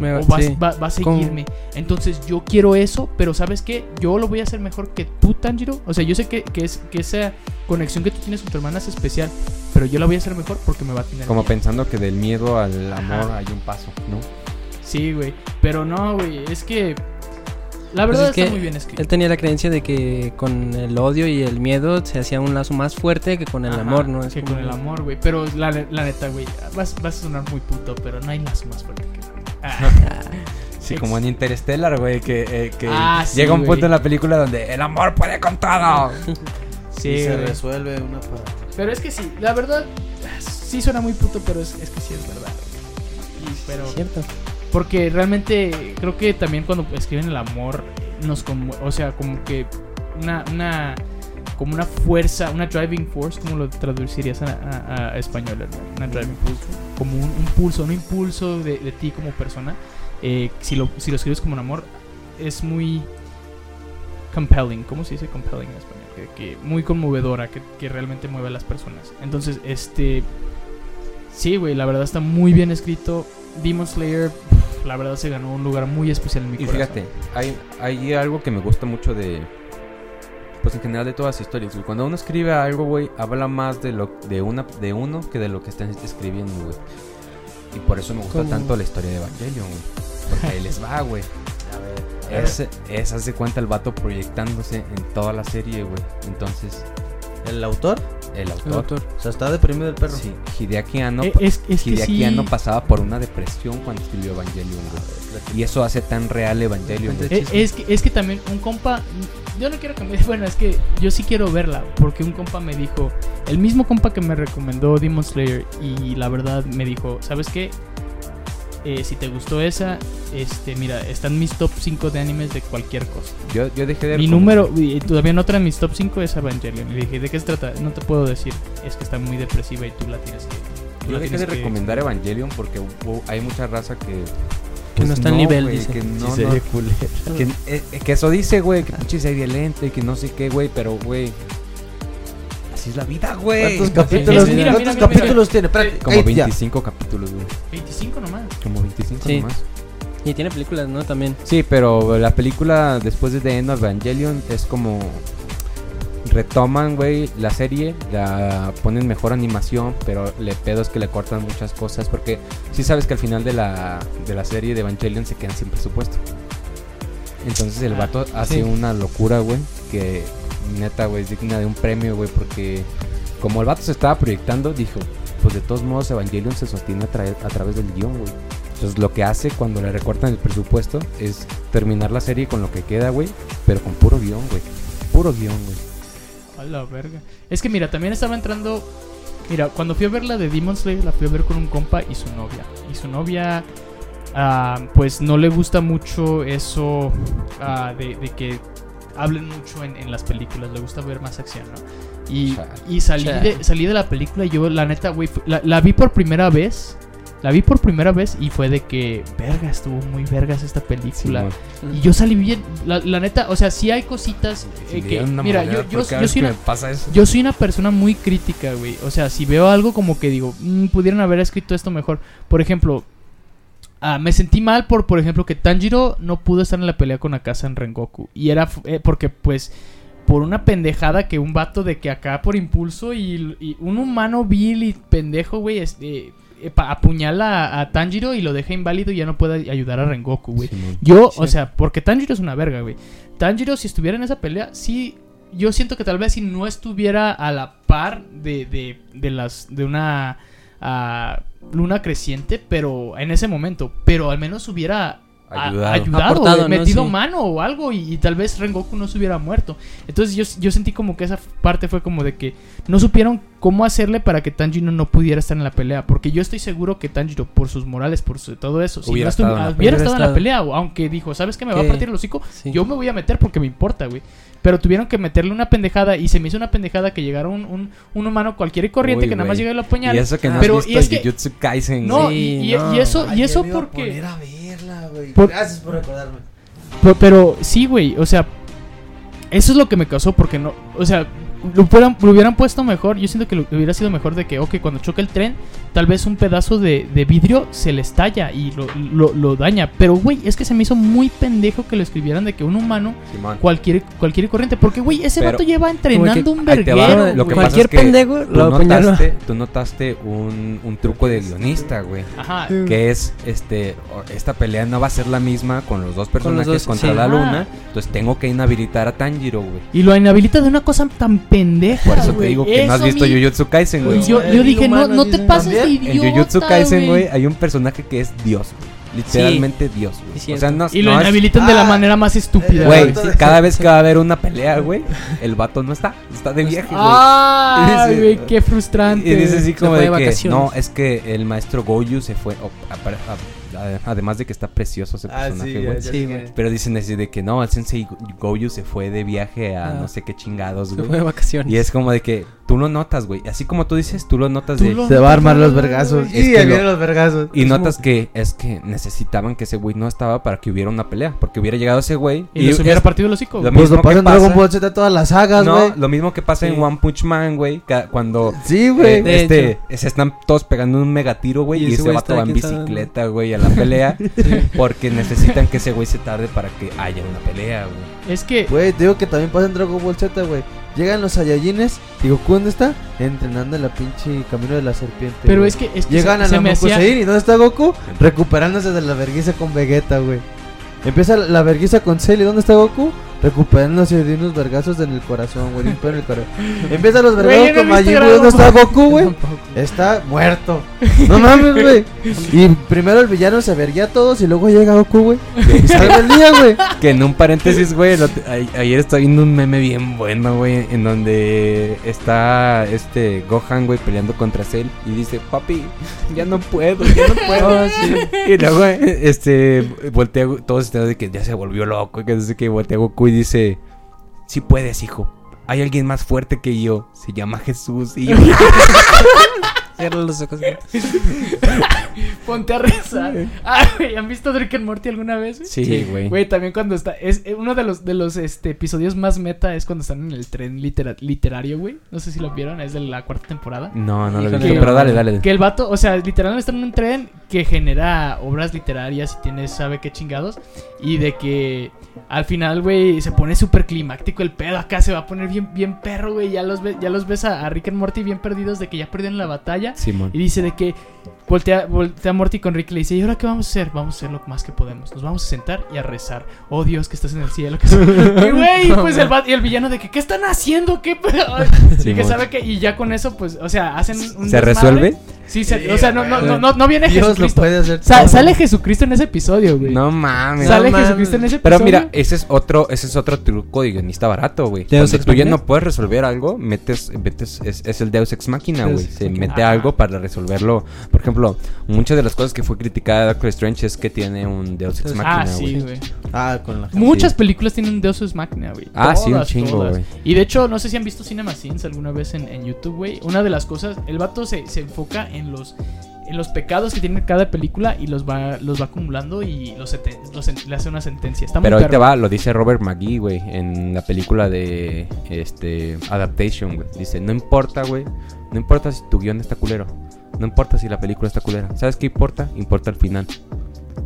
Me- O va, sí. va- va a seguirme. Entonces yo quiero eso, pero ¿sabes qué? Yo lo voy a hacer mejor que tú, Tanjiro. O sea, yo sé que, que es, que esa conexión que tú tienes con tu hermana es especial, pero yo la voy a hacer mejor porque me va a tener. Como miedo. pensando que del miedo al amor Ajá. hay un paso, ¿no? Sí, güey. Pero no, güey. Es que. La Pues verdad es que está muy bien escrito. Él tenía la creencia de que con el odio y el miedo se hacía un lazo más fuerte que con el Ajá, amor, ¿no? Es que como- con el amor, güey. Pero la, la neta, güey. Vas, vas a sonar muy puto, pero no hay lazo más fuerte que el amor. Ah. Sí, como en Interstellar, güey, que, eh, que Ah, sí, llega un punto en la película donde el amor puede con todo. Sí, y se resuelve una para. Pero es que sí, la verdad. Sí suena muy puto, pero es, es que sí es verdad. güey. Y- pero. Cierto. Porque realmente creo que también cuando escriben el amor nos como, o sea, como que una, una como una fuerza, una driving force, ¿cómo lo traducirías a, a- a español? Una driving force, como un, un pulso, un impulso de, de ti como persona. Eh, si, lo, si lo escribes como un amor, es muy compelling. ¿Cómo se dice compelling en español? Que, que muy conmovedora, que, que realmente mueve a las personas. Entonces, este... Sí, güey, la verdad está muy bien escrito. Demon Slayer, la verdad se ganó un lugar muy especial en mi Y corazón. fíjate, hay, hay algo que me gusta mucho de. Pues en general de todas las historias, güey. Cuando uno escribe algo, güey, habla más de lo de una de uno que de lo que están escribiendo, güey. Y por eso me gusta ¿Cómo? tanto la historia de Evangelion, güey. Porque ahí les va, güey. A ver. Es, es, haz de cuenta el vato proyectándose en toda la serie, güey. Entonces, ¿El autor? el El autor. O sea, está deprimido el perro. Sí, Hideaki Anno, Eh, es, es que Hideaki sí. Anno pasaba por una depresión cuando escribió Evangelion, güey. Y eso hace tan real Evangelion, güey. Eh, es, que, es que también un compa. Yo no quiero que me. Bueno, es que yo sí quiero verla. Porque un compa me dijo. El mismo compa que me recomendó Demon Slayer. Y la verdad me dijo: ¿Sabes qué? Eh, si te gustó esa, este, mira, están mis top 5 de animes de cualquier cosa. Yo, yo dejé de Mi número, y todavía no otra en mis top 5 es Evangelion. Le dije, ¿de qué se trata? No te puedo decir. Es que está muy depresiva y tú la tienes que. tú Yo la dejé tienes de que- recomendar Evangelion porque hay mucha raza que. Que no está al nivel, dice. Que no, Sí, no- que, eh, que eso dice, güey, que pinche serie lenta y que no sé qué, güey, pero, güey. Así es la vida, güey. ¿Cuántos capítulos, Sí, mira, ¿cuántos mira, mira, capítulos tiene? Espérate, Como cállate ya. 25 capítulos, güey. 25 nomás. Como 25 Sí. nomás. Y tiene películas, ¿no? También. Sí, pero la película después de The End of Evangelion es como retoman, güey, la serie, la ponen mejor animación, pero le pedo es que le cortan muchas cosas porque sí sabes que al final de la de la serie de Evangelion se quedan sin presupuesto. Entonces el Ah, vato hace sí. una locura, güey, que neta, güey, es digna de un premio, güey, porque como el vato se estaba proyectando, dijo, pues de todos modos Evangelion se sostiene a, tra- a través del guion, güey. Entonces lo que hace cuando le recortan el presupuesto es terminar la serie con lo que queda, güey, pero con puro guion, güey. Puro guion, güey. A la verga. Es que mira, también estaba entrando. Mira, cuando fui a ver la de Demon Slayer, la fui a ver con un compa y su novia. Y su novia, ah, pues no le gusta mucho eso ah, de que hablen mucho en, en las películas, le gusta ver más acción, ¿no? Y, y salí, de, salí de la película y yo, la neta, güey, la, la vi por primera vez. La vi por primera vez y fue de que, verga, estuvo muy vergas esta película. Y yo salí bien, la, la neta, o sea, sí hay cositas eh, que, mira, yo, yo, yo soy una, me pasa eso. yo soy una persona muy crítica, güey. O sea, si veo algo como que digo, "Mm, pudieron haber escrito esto mejor. Por ejemplo, ah, me sentí mal por, por ejemplo, que Tanjiro no pudo estar en la pelea con Akasa en Rengoku. Y era eh, porque, pues, por una pendejada que un vato de que acá por impulso y, y un humano vil y pendejo, güey, este, eh, apuñala a, a Tanjiro y lo deja inválido y ya no puede ayudar a Rengoku, güey. Yo, Sí. o sea, porque Tanjiro es una verga, güey. Tanjiro, si estuviera en esa pelea, sí. Yo siento que tal vez si no estuviera a la par de, de, de las. de una. Ah, luna creciente, pero en ese momento. Pero al menos hubiera. A- Ayudado. ayudado, Aportado, ¿no? metido Sí. mano o algo y, y tal vez Rengoku no se hubiera muerto. Entonces yo, yo sentí como que esa parte fue como de que no supieron cómo hacerle para que Tanjiro no pudiera estar en la pelea. Porque yo estoy seguro que Tanjiro, por sus morales, por su- todo eso, si Hubiera no estado en la hubiera pelea. estado en la Hubiera pelea, o aunque dijo, ¿sabes qué? Me va a partir el hocico. Sí. Yo me voy a meter porque me importa, güey. Pero tuvieron que meterle una pendejada y se me hizo una pendejada que llegara un, un, un humano cualquiera y corriente Uy, que nada más güey. llega y lo apuñala. Y eso que no Pero- has y visto es que- Jujutsu Kaisen. No, güey. y, Sí, y- no. y eso, y eso a porque... poner a verla, güey. Por- Gracias por recordarme. Pero, pero sí, güey, o sea, eso es lo que me causó porque no, o sea, lo, hubieran- lo hubieran puesto mejor. Yo siento que lo, hubiera sido mejor de que, ok, cuando choca el tren, tal vez un pedazo de, de vidrio se le estalla y lo, lo, lo daña. Pero, güey, es que se me hizo muy pendejo que lo escribieran de que un humano, Simón. cualquier, cualquier corriente. Porque, güey, ese Pero- vato lleva entrenando un verguero. lo que pasa Cualquier es que pendejo Tú lo notaste, tú notaste un, un truco de guionista, güey. Ajá. Que es, este, esta pelea no va a ser la misma con los dos personajes dos, contra sí. la Ah. luna. Entonces tengo que inhabilitar a Tanjiro, güey. Y lo inhabilita de una cosa tan pendeja. Por eso te digo que no has visto mi- Jujutsu Kaisen, güey. Yo, dije, no, no te pases de idiota, En Jujutsu Kaisen, güey. hay un personaje que es Dios, güey. Literalmente Dios, güey. O sea, no, Y lo no es- inhabilitan de la Ah. manera más estúpida. Güey, cada vez que va a haber una pelea, güey, el vato no está, está de viaje, güey. ¡Ay, güey! ¡Qué frustrante! Y dice así como de de que vacaciones. no, es que el maestro Goyu se fue, o- apare- a- a- además de que está precioso ese Ah, personaje, sí, güey. Sí, quién Pero dicen así de que no, el sensei Goyu se fue de viaje a Ah. no sé qué chingados, Se güey. fue de vacaciones. Y es como de que tú lo notas, güey. Así como tú dices, tú lo notas Tú de... lo- Se va a armar los vergazos. Es Y que ahí lo- vienen los vergazos. Y Es notas como- que es que necesitaban que ese güey no estaba para que hubiera una pelea. Porque hubiera llegado ese güey Y les hubiera es- partido el hocico. lo. Pues mismo lo pasa que en Dragon pasa- Ball Z todas las sagas, No, lo mismo que pasa en Sí. One Punch Man, güey. Cuando Sí, eh, güey. de este, se están todos pegando un megatiro, güey. Y Y, ese vato va en bicicleta, güey, a la pelea. Porque necesitan que ese güey se tarde para que haya una pelea, güey. Es que... Güey, digo que también pasa en Dragon Ball Z, güey. Llegan los Saiyajines y Goku, ¿dónde está? Entrenando en la pinche camino de la serpiente. Pero güey. es que... Es que Llegan se, a se la hacía... Y ¿dónde está Goku? Recuperándose de la vergüenza con Vegeta, güey. Empieza la vergüenza con Cell y ¿dónde está Goku? Recuperándose de unos vergazos en el corazón, güey. en el corazón. Empieza los vergazos con Majin Buu. ¿Dónde está Goku, güey? Está muerto. No mames, güey. Y primero el villano se verguía a todos y luego llega Goku, güey. Y salva el día, güey. Que en un paréntesis, güey, ayer estoy viendo un meme bien bueno, güey, en donde está este Gohan, güey, peleando contra Cell y dice, papi, ya no puedo, ya no puedo. Y luego, este, voltea, todos están de que ya se volvió loco, que dice que voltea Goku y dice, sí puedes, hijo. Hay alguien más fuerte que yo, se llama Jesús. Y yo, Cierra los ojos. Ponte a rezar. Ah, güey, ¿Han visto Rick and Morty alguna vez? güey? sí, güey. Güey, también cuando está. Es eh, uno de los, de los este, episodios más meta es cuando están en el tren litera- literario, güey. No sé si lo vieron, es de la cuarta temporada. No, no lo he visto, pero dale, dale. Que el vato, o sea, literalmente está en un tren que genera obras literarias y tiene, sabe qué chingados. Y de que al final, güey, se pone súper climático el pedo. Acá se va a poner bien, bien perro, güey. Ya los, ve- ya los ves a, a Rick and Morty bien perdidos de que ya perdieron la batalla. Simón. Y dice de que voltea, voltea Morty con Rick y le dice, ¿y ahora qué vamos a hacer? Vamos a hacer lo más que podemos. Nos vamos a sentar y a rezar. Oh Dios, que estás en el cielo. Que y güey, pues el, y el villano de que, ¿qué están haciendo? ¿Qué pedo?" Y que sabe que, y ya con eso, pues, o sea, hacen un ¿Se desmadre. resuelve? Sí, o sea, no, no, no, no, viene Dios lo Jesucristo. puede hacer. Sa- todo. sale Jesucristo en ese episodio, güey. No mames. Sale No mames. Jesucristo en ese Pero episodio. mira, ese es otro, ese es otro truco de guionista barato, güey. Deus Cuando Ex tú ya Machina. no puedes resolver algo, metes, metes es, es el Deus Ex Máquina, Deus güey. Se Machina. mete algo para resolverlo. Por ejemplo, muchas de las cosas que fue criticada de Doctor Strange es que tiene un Deus Ex Ah, Máquina, ah, güey. sí, güey. Ah, con la Muchas películas tienen un Deus Ex Machina, güey. Ah, sí, un chingo, todas. güey. Y de hecho, no sé si han visto Cinema Sins alguna vez en, en YouTube, güey. Una de las cosas, el vato se, se enfoca en los en los pecados que tiene cada película y los va los va acumulando y los, le hace una sentencia. Está Pero muy ahí te va, lo dice Robert McGee, güey, en la película de este Adaptation, güey. Dice, no importa, güey, no importa si tu guion está culero, no importa si la película está culera. ¿Sabes qué importa? Importa el final.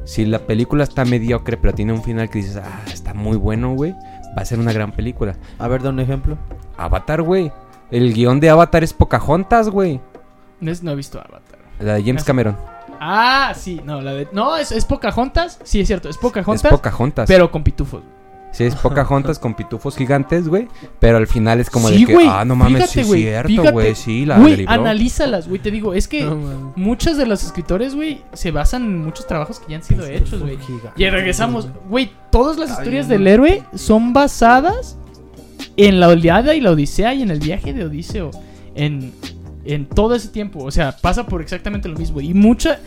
Si la película está mediocre, pero tiene un final que dices, ah, está muy bueno, güey, va a ser una gran película. A ver, da un ejemplo. Avatar, güey. El guion de Avatar es Pocahontas, güey. No, es- no he visto Avatar. La de James Cameron. Ah, sí, no, la de No, es, es Pocahontas. Sí, es cierto, es Pocahontas, Es Pocahontas. pero con pitufos. Sí, es Pocahontas con pitufos gigantes, güey. Pero al final es como Sí, de que, ah, no mames, fíjate, sí es cierto, güey. Sí, la Güey, analízalas, güey, te digo, es que No, muchos de los escritores, güey, se basan en muchos trabajos que ya han sido hechos, güey. Y regresamos, güey, todas las historias del héroe son basadas en la oleada y la odisea y en el viaje de Odiseo. En, en todo ese tiempo, o sea, pasa por exactamente lo mismo. Y mucha,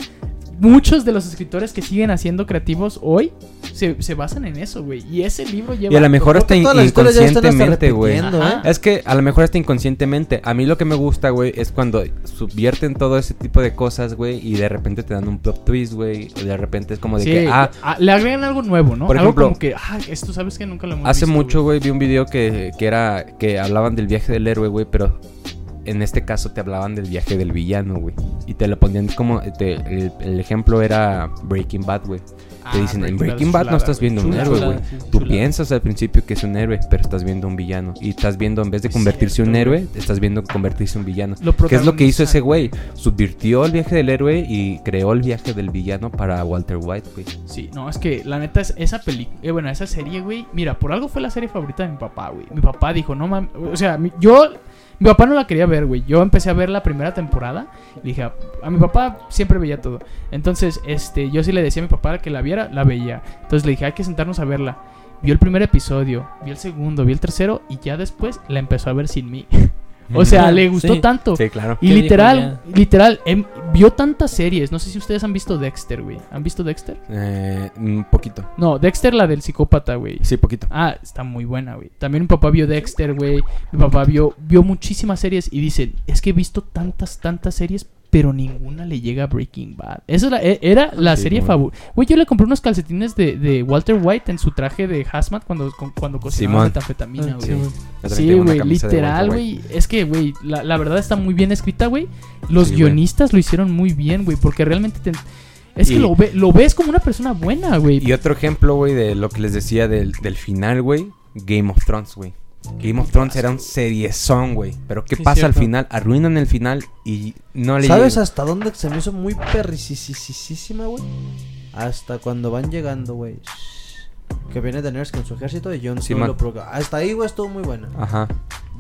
muchos de los escritores que siguen haciendo creativos hoy se, se basan en eso, güey. Y ese libro lleva... Y a lo mejor hasta hasta inconscientemente, güey. ¿eh? Es que a lo mejor hasta inconscientemente. A mí lo que me gusta, güey, es cuando subvierten todo ese tipo de cosas, güey, y de repente te dan un plot twist, güey. O de repente es como de Sí, que, ah, ah, le agregan algo nuevo, ¿no? Por algo ejemplo, como que, ah, esto sabes que nunca lo hemos hace visto, mucho, güey, vi un video que, que era que hablaban del viaje del héroe, güey, pero en este caso te hablaban del viaje del villano, güey. Y te lo ponían como, te- el, el ejemplo era Breaking Bad, güey. Te Ah, dicen, en Breaking Bad Bad no es estás viendo un héroe, güey. sí, Tú piensas al principio que es un héroe, pero estás viendo un villano. Y estás viendo, en vez de convertirse en un héroe, estás viendo convertirse en un villano. ¿Qué es lo que hizo ese güey? Subvirtió el viaje del héroe y creó el viaje del villano para Walter White, güey. Sí, no, es que la neta es esa película, eh, bueno, esa serie, güey, mira, por algo fue la serie favorita de mi papá, güey. Mi papá dijo, no mames, o sea, mi- yo, mi papá no la quería ver, güey. Yo empecé a ver la primera temporada, le dije, a, mi papá siempre veía todo. Entonces, este, yo sí le decía a mi papá que la viera, la veía. Entonces le dije, hay que sentarnos a verla. Vio el primer episodio, vio el segundo, vio el tercero y ya después la empezó a ver sin mí. o sea, le gustó Sí. tanto. Sí, claro. Y ¿Qué dijo literal, literal, em- vio tantas series. No sé si ustedes han visto Dexter, güey. ¿Han visto Dexter? Eh, un poquito. No, Dexter, la del psicópata, güey. Sí, poquito. Ah, está muy buena, güey. También mi papá vio Dexter, güey. Mi papá vio, vio muchísimas series y dice, es que he visto tantas, tantas series, pero ninguna le llega a Breaking Bad. Esa era, e- era la Sí, serie favorita. Güey, yo le compré unos calcetines de, de Walter White en su traje de hazmat cuando, con- cuando cocinaba metanfetamina, Ah, güey. sí, güey. Sí, literal, güey. Es que, güey, la, la verdad está muy bien escrita, güey. Los Sí, guionistas lo hicieron muy bien, güey, porque realmente te- es que lo, ve- lo ves como una persona buena, güey. Y otro ejemplo, güey, de lo que les decía del, del final, güey. Game of Thrones, güey. Game of Thrones era un seriezón, güey. Pero ¿qué Sí, pasa al final? Arruinan el final y no le ¿Sabes hasta dónde se me hizo muy perricisísima, güey? Hasta cuando van llegando, güey. Que viene Daenerys con su ejército y Jon Sí, lo provoca. Hasta ahí, güey, estuvo muy buena. Ajá.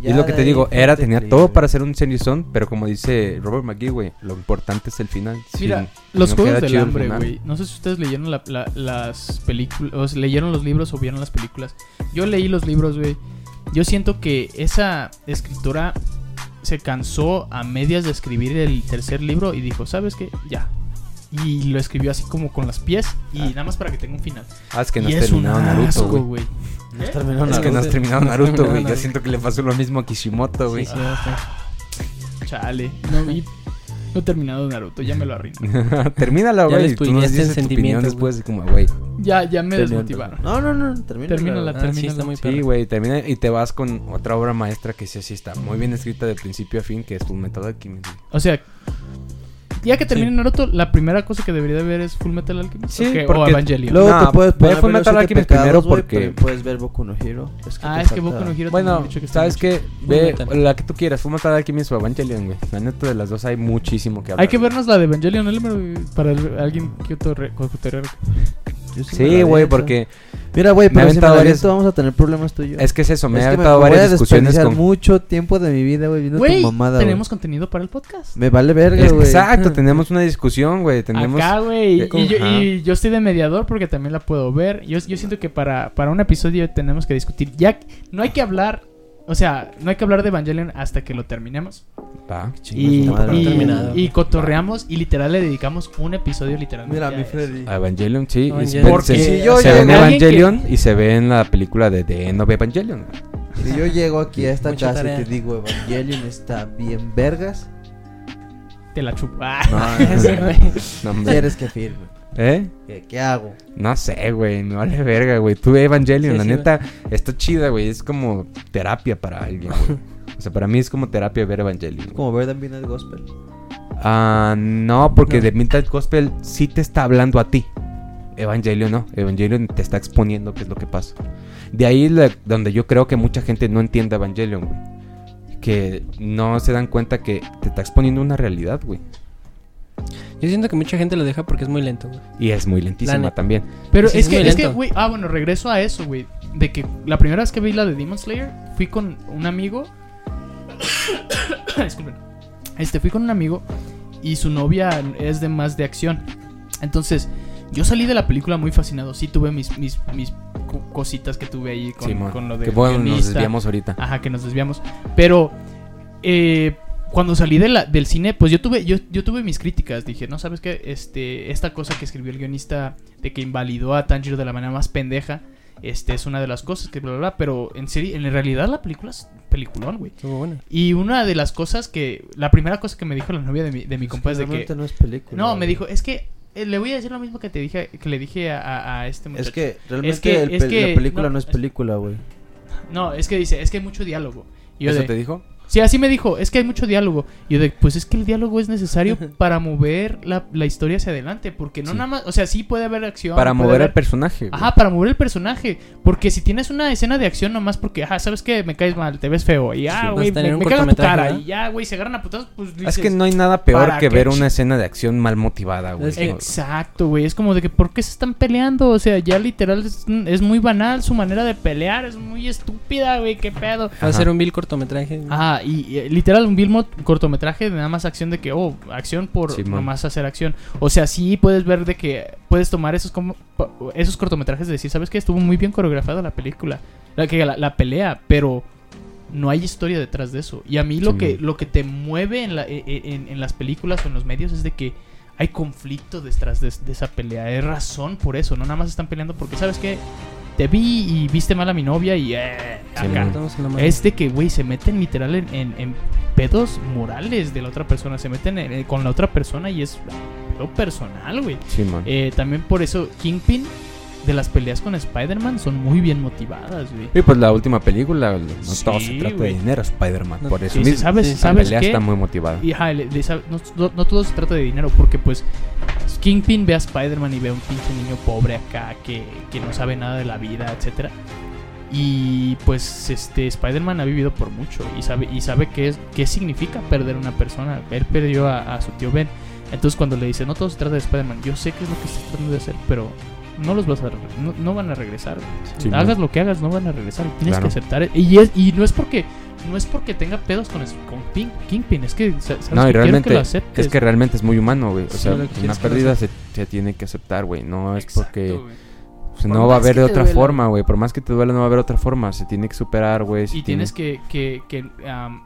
Ya y lo que de te digo, era, tenía todo para ser un seriezón, pero como dice Robert McGee, güey, lo importante es el final. Mira, los Juegos del Hambre, güey. No sé si ustedes leyeron la- la- las películas, o sea, leyeron los libros o vieron las películas. Yo leí los libros, güey. Yo siento que esa escritora se cansó a medias de escribir el tercer libro y dijo, ¿sabes qué? Ya. Y lo escribió así como con las pies y Ah. nada más para que tenga un final. Ah, es que no has terminado Naruto, güey. No Es que no has terminado No Naruto, güey. Yo Naruto. siento que le pasó lo mismo a Kishimoto, güey. Sí, sí, bastante. Chale. No, y no he terminado Naruto, ya me lo arruiné. Termínala, Ya güey. les y Tú nos spoileaste dices el tu opinión sentimiento, después, y como, güey. Ya, ya me desmotivaron. No, no, no, termina. Termínala, Ah, sí, termínala. está muy Sí, güey, termina y te vas con otra obra maestra que sí, sí está muy bien escrita de principio a fin, que es Full Metal Alchemist. O sea, ya que termine Naruto, la primera cosa que debería de ver es Full Metal Alchemist. Sí, ¿o Evangelion. Luego No, te puedes Full ver los Metal Alchemist pecados, primero porque- puedes ver Boku no Hero. Es que ah, es que Boku no Hero Bueno, dicho que ¿sabes? Full Ve la que tú quieras, Full Metal Alchemist o Evangelion, güey. La neta de las dos hay muchísimo que hablar. Hay que vernos la de Evangelion, ¿no? Para el- alguien que otro re-. Yo sí güey, porque Mira, güey, pero si me varias- aviento, vamos a tener problemas tú y yo. es que es eso, me Es he me, aventado me voy a varias discusiones con... mucho tiempo de mi vida, güey, viendo Güey, tu mamada, tenemos güey. contenido para el podcast. Me vale verga, Es- güey. Exacto, tenemos una discusión, güey. Tenemos... Acá, güey. Y, yo- y yo estoy de mediador porque también la puedo ver. Yo, yo siento que para, para un episodio tenemos que discutir. Ya no hay que hablar O sea, no hay que hablar de Evangelion hasta que lo terminemos. Va. Y, y- cotorreamos y literal le dedicamos un episodio literalmente. Mira, a mi. Freddy. A Evangelion, sí. Evangelion. ve- se- Porque si yo se ve en llego- Evangelion y se ve en la película de The End of Evangelion. Si yo llego aquí a esta Mucha casa tarea. y te digo Evangelion está bien vergas, Te la chupo. no, Ese güey. No, hombre. ¿quieres que firme? ¿Eh? ¿Qué, qué hago? No sé, güey, me vale verga, güey. Tú Evangelion, Sí, la sí, neta, está chida, güey. Es como terapia para alguien, güey. O sea, para mí es como terapia ver Evangelion. güey. Como ver The Midnight Gospel. Ah, no, porque No. The Midnight Gospel sí te está hablando a ti. Evangelion no. Evangelion te está exponiendo qué es lo que pasa. De ahí la- donde yo creo que mucha gente no entiende Evangelion, güey. Que no se dan cuenta que te está exponiendo una realidad, güey. Yo siento que mucha gente lo deja porque es muy lento, güey. Y es muy lentísima también. Pero Sí, es es que, es que, güey, ah, bueno, regreso a eso, güey. De que la primera vez que vi la de Demon Slayer, fui con un amigo. Disculpen. Este, fui con un amigo y su novia es de más de acción. Entonces, yo salí de la película muy fascinado. Sí, tuve mis, mis, mis co- cositas que tuve ahí con, Simón. con lo de que bueno, nos guionista. desviamos ahorita. Ajá, que nos desviamos. Pero eh, cuando salí de la- del cine, pues yo tuve, yo, yo tuve mis críticas. Dije, no, ¿sabes qué? Este, esta cosa que escribió el guionista de que invalidó a Tanjiro de la manera más pendeja. Este es una de las cosas que bla bla bla. Pero en serio, en realidad la película es peliculón, güey. Estuvo buena. Y una de las cosas que. La primera cosa que me dijo la novia de mi, de mi compa es de que. Realmente no es película. No, me dijo, es que eh, le voy a decir lo mismo que te dije, que le dije a, a- a este muchacho. Es que realmente que- el es pe- que- la película no, no, es es- película, güey. No, es que dice, es que hay mucho diálogo. Y yo ¿Eso de- te dijo? Sí, así me dijo, es que hay mucho diálogo. Y yo de, pues es que el diálogo es necesario para mover la, la historia hacia adelante. Porque no Sí. nada más, o sea, sí puede haber acción. Para mover haber- al personaje. güey. Ajá, para mover el personaje. Porque si tienes una escena de acción nomás porque, ajá, sabes que me caes mal, te ves feo. Y ya, Sí. güey, me, me caga tu cara. ¿verdad? Y ya, güey, se agarran a putazos, pues Es dices, que no hay nada peor ¿para que ver una escena de acción mal motivada, güey. Es que- No, Exacto, güey. Es como de que, ¿por qué se están peleando? O sea, ya literal es, es muy banal su manera de pelear. Es muy estúpida, güey. ¿Qué pedo? Va a Ajá. ser un vil cortometraje. Y, y, literal un Bill cortometraje de nada más acción de que, oh, acción por Simón. nomás hacer acción. O sea, sí puedes ver de que puedes tomar esos como esos cortometrajes de decir, ¿sabes qué? Estuvo muy bien coreografiada la película, la, que, la, la pelea, pero no hay historia detrás de eso. Y a mí lo que lo que te mueve en, la- e- e- en, en las películas o en los medios es de que hay conflicto detrás de, de esa pelea. Hay razón por eso, no nada más están peleando porque, ¿sabes qué? Te vi y viste mal a mi novia y... Eh, acá. Es de que, güey, se meten literal en, en- en pedos morales de la otra persona. Se meten en- en- con la otra persona y es pedo personal, güey. Sí. Eh, también por eso, Kingpin de las peleas con Spider-Man son muy bien motivadas, güey. Y pues la última película, no Sí, todo se trata güey. de dinero, Spider-Man. No, por eso mismo. ¿Sabes, sí, La ¿sabes pelea qué? está muy motivada. Y, ajá, le- le sabe- no, no- no todo se trata de dinero, porque pues Kingpin ve a Spider-Man y ve a un pinche niño pobre acá que, que no sabe nada de la vida, etcétera. Y pues este Spider-Man ha vivido por mucho y sabe y sabe qué es qué significa perder a una persona. Él perdió a, a su tío Ben. Entonces cuando le dice, "No todo se trata de Spider-Man." Yo sé qué es lo que estás tratando de hacer, pero no los vas a no, no van a regresar. Sí, hagas lo que hagas, no van a regresar. Tienes Claro. que aceptar. Y, es, y no es porque no es porque tenga pedos con, es- con Pin- Kingpin, es que sa- sabes No, y realmente que lo aceptes. es que realmente es muy humano, güey. O Sí, sea, una pérdida se, se tiene que aceptar, güey. No es Exacto, porque Por no va a haber de otra duela. forma, güey. Por más que te duela, no va a haber otra forma. Se tiene que superar, güey. Y tiene- tienes que, que, que am,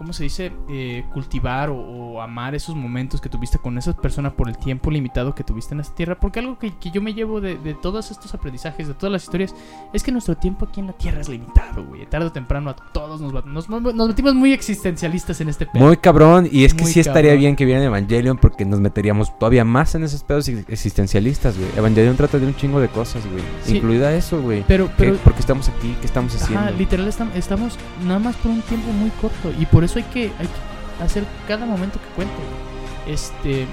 ¿cómo se dice? Eh, cultivar o, o amar esos momentos que tuviste con esas personas por el tiempo limitado que tuviste en esta tierra. Porque algo que, que yo me llevo de, de todos estos aprendizajes, de todas las historias, es que nuestro tiempo aquí en la tierra es limitado, güey. Tarde o temprano a todos nos, va- nos, nos metimos muy existencialistas en este pedo. Muy cabrón, y es que Muy sí estaría cabrón. bien que vieran Evangelion porque nos meteríamos todavía más en esos pedos ex- existencialistas, güey. Evangelion trata de un chingo de cosas, güey. Sí. Incluida eso, güey. Pero, ¿Qué- pero ¿Por qué estamos aquí? ¿Qué estamos haciendo? Ajá, literal estam- estamos nada más por un tiempo muy corto y por eso hay que, hay que hacer cada momento que cuente. Este,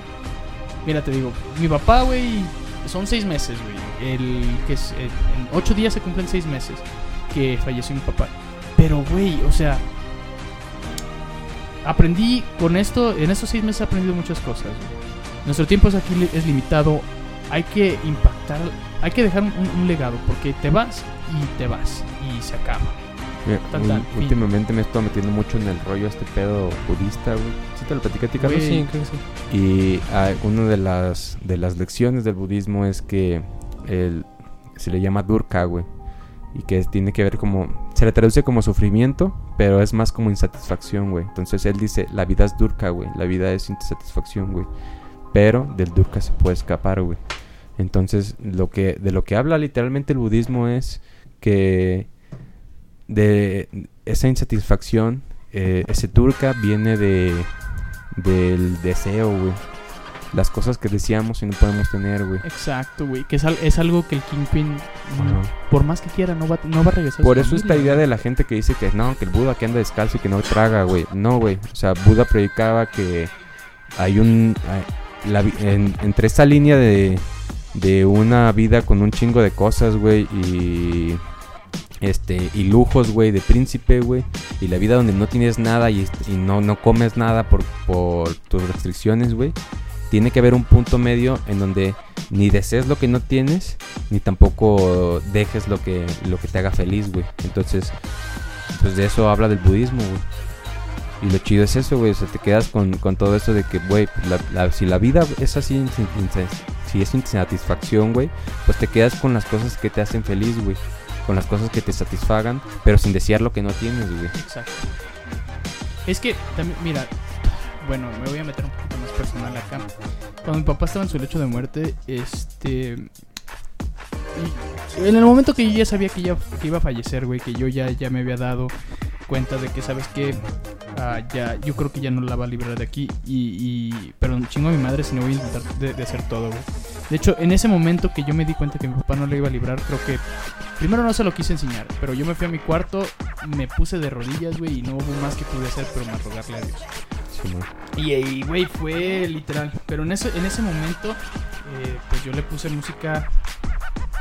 mira, te digo, mi papá, güey, son seis meses, güey. El que es, en ocho días se cumplen seis meses que falleció mi papá. Pero, güey, o sea, aprendí con esto, en estos seis meses he aprendido muchas cosas. Nuestro tiempo es aquí es limitado. Hay que impactar, hay que dejar un legado porque te vas y te vas y se acaba. Mira, Tan, ul- tan, fin. últimamente me he estado metiendo mucho en el rollo este pedo budista, güey. ¿Sí te lo platicé. Sí, creo que sí. Y ah, una de las, de las lecciones del budismo es que el, se le llama Durka, güey. Y que tiene que ver como... se le traduce como sufrimiento, pero es más como insatisfacción, güey. Entonces él dice, la vida es durca, güey. La vida es insatisfacción, güey. Pero del durca se puede escapar, güey. Entonces, lo que, de lo que habla literalmente el budismo es que de esa insatisfacción, eh, ese turca viene de del deseo, güey. Las cosas que deseamos y no podemos tener, güey. Exacto, güey. Que es, al- es algo que el Kingpin, por más que quiera, no va, no va a regresar. Por eso esta idea de la gente que dice que no, que el Buda que anda descalzo y que no traga, güey. No, güey. O sea, Buda predicaba que hay un... hay- la en- entre esa línea de, de una vida con un chingo de cosas, güey, y... Este, y lujos, güey, de príncipe, güey. Y la vida donde no tienes nada y, y no, no comes nada por, por tus restricciones, güey. Tiene que haber un punto medio en donde ni desees lo que no tienes, ni tampoco dejes lo que, lo que te haga feliz, güey. Entonces, pues de eso habla del budismo, güey. Y lo chido es eso, güey. O sea, te quedas con, con todo eso de que, güey, pues, si la vida es así, si es insatisfacción, güey, pues te quedas con las cosas que te hacen feliz, güey. Con las cosas que te satisfagan, pero sin desear lo que no tienes, güey. Exacto. Es que también, mira, bueno, me voy a meter un poquito más personal acá. Cuando mi papá estaba en su lecho de muerte, este. en el momento que yo ya sabía que, ya, iba a fallecer, güey, que yo ya, ya me había dado cuenta de que, ¿sabes qué? Ah, ya, yo creo que ya no la va a librar de aquí. Y, y- pero chingo a mi madre si no voy a intentar de, de hacer todo, güey. De hecho, en ese momento que yo me di cuenta que mi papá no le iba a librar, creo que primero no se lo quise enseñar, pero yo me fui a mi cuarto, me puse de rodillas, güey, y no hubo más que pude hacer, pero más rogarle a Dios. Y, y, güey, fue literal. Pero en ese, en ese momento, eh, pues yo le puse música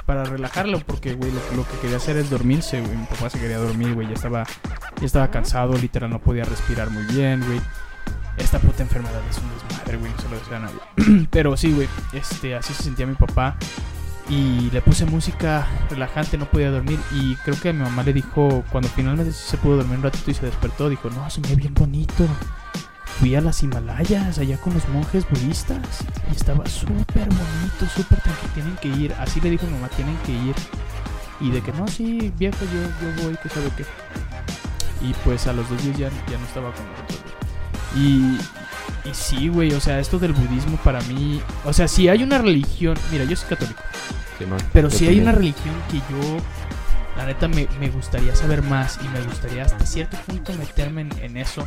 para relajarlo, porque, güey, lo, lo que quería hacer es dormirse, güey. Mi papá se quería dormir, güey, ya estaba, ya estaba cansado, literal, no podía respirar muy bien, güey. Esta puta enfermedad es un desmadre, güey, no se lo deseo a nadie. Pero sí, güey, este, así se sentía mi papá. Y le puse música relajante, no podía dormir. Y creo que mi mamá le dijo, cuando finalmente se pudo dormir un ratito y se despertó, dijo, no, soñé bien bonito. Fui a las Himalayas, allá con los monjes budistas. Y estaba súper bonito, súper tranquilo. Tienen que ir. Así le dijo mi mamá, tienen que ir. Y de que no, sí, viejo, yo, yo voy, que sabe qué. Y pues a los dos días ya, ya no estaba con nosotros. Y, y sí, güey, o sea, esto del budismo para mí. O sea, si hay una religión. Mira, yo soy católico. Simón. Pero si hay una religión que yo, la neta, me, me gustaría saber más y me gustaría hasta cierto punto meterme en, en eso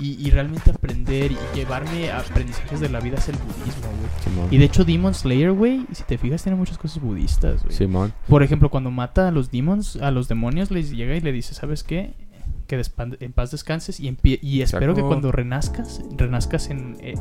y, y realmente aprender y llevarme a aprendizajes de la vida es el budismo, güey. Y de hecho, Demon Slayer, güey, si te fijas, tiene muchas cosas budistas, güey. Simón. Por ejemplo, cuando mata a los demons, a los demonios, les llega y le dice, ¿sabes qué? Que en paz descanses y, y espero que cuando renazcas, renazcas en... eh,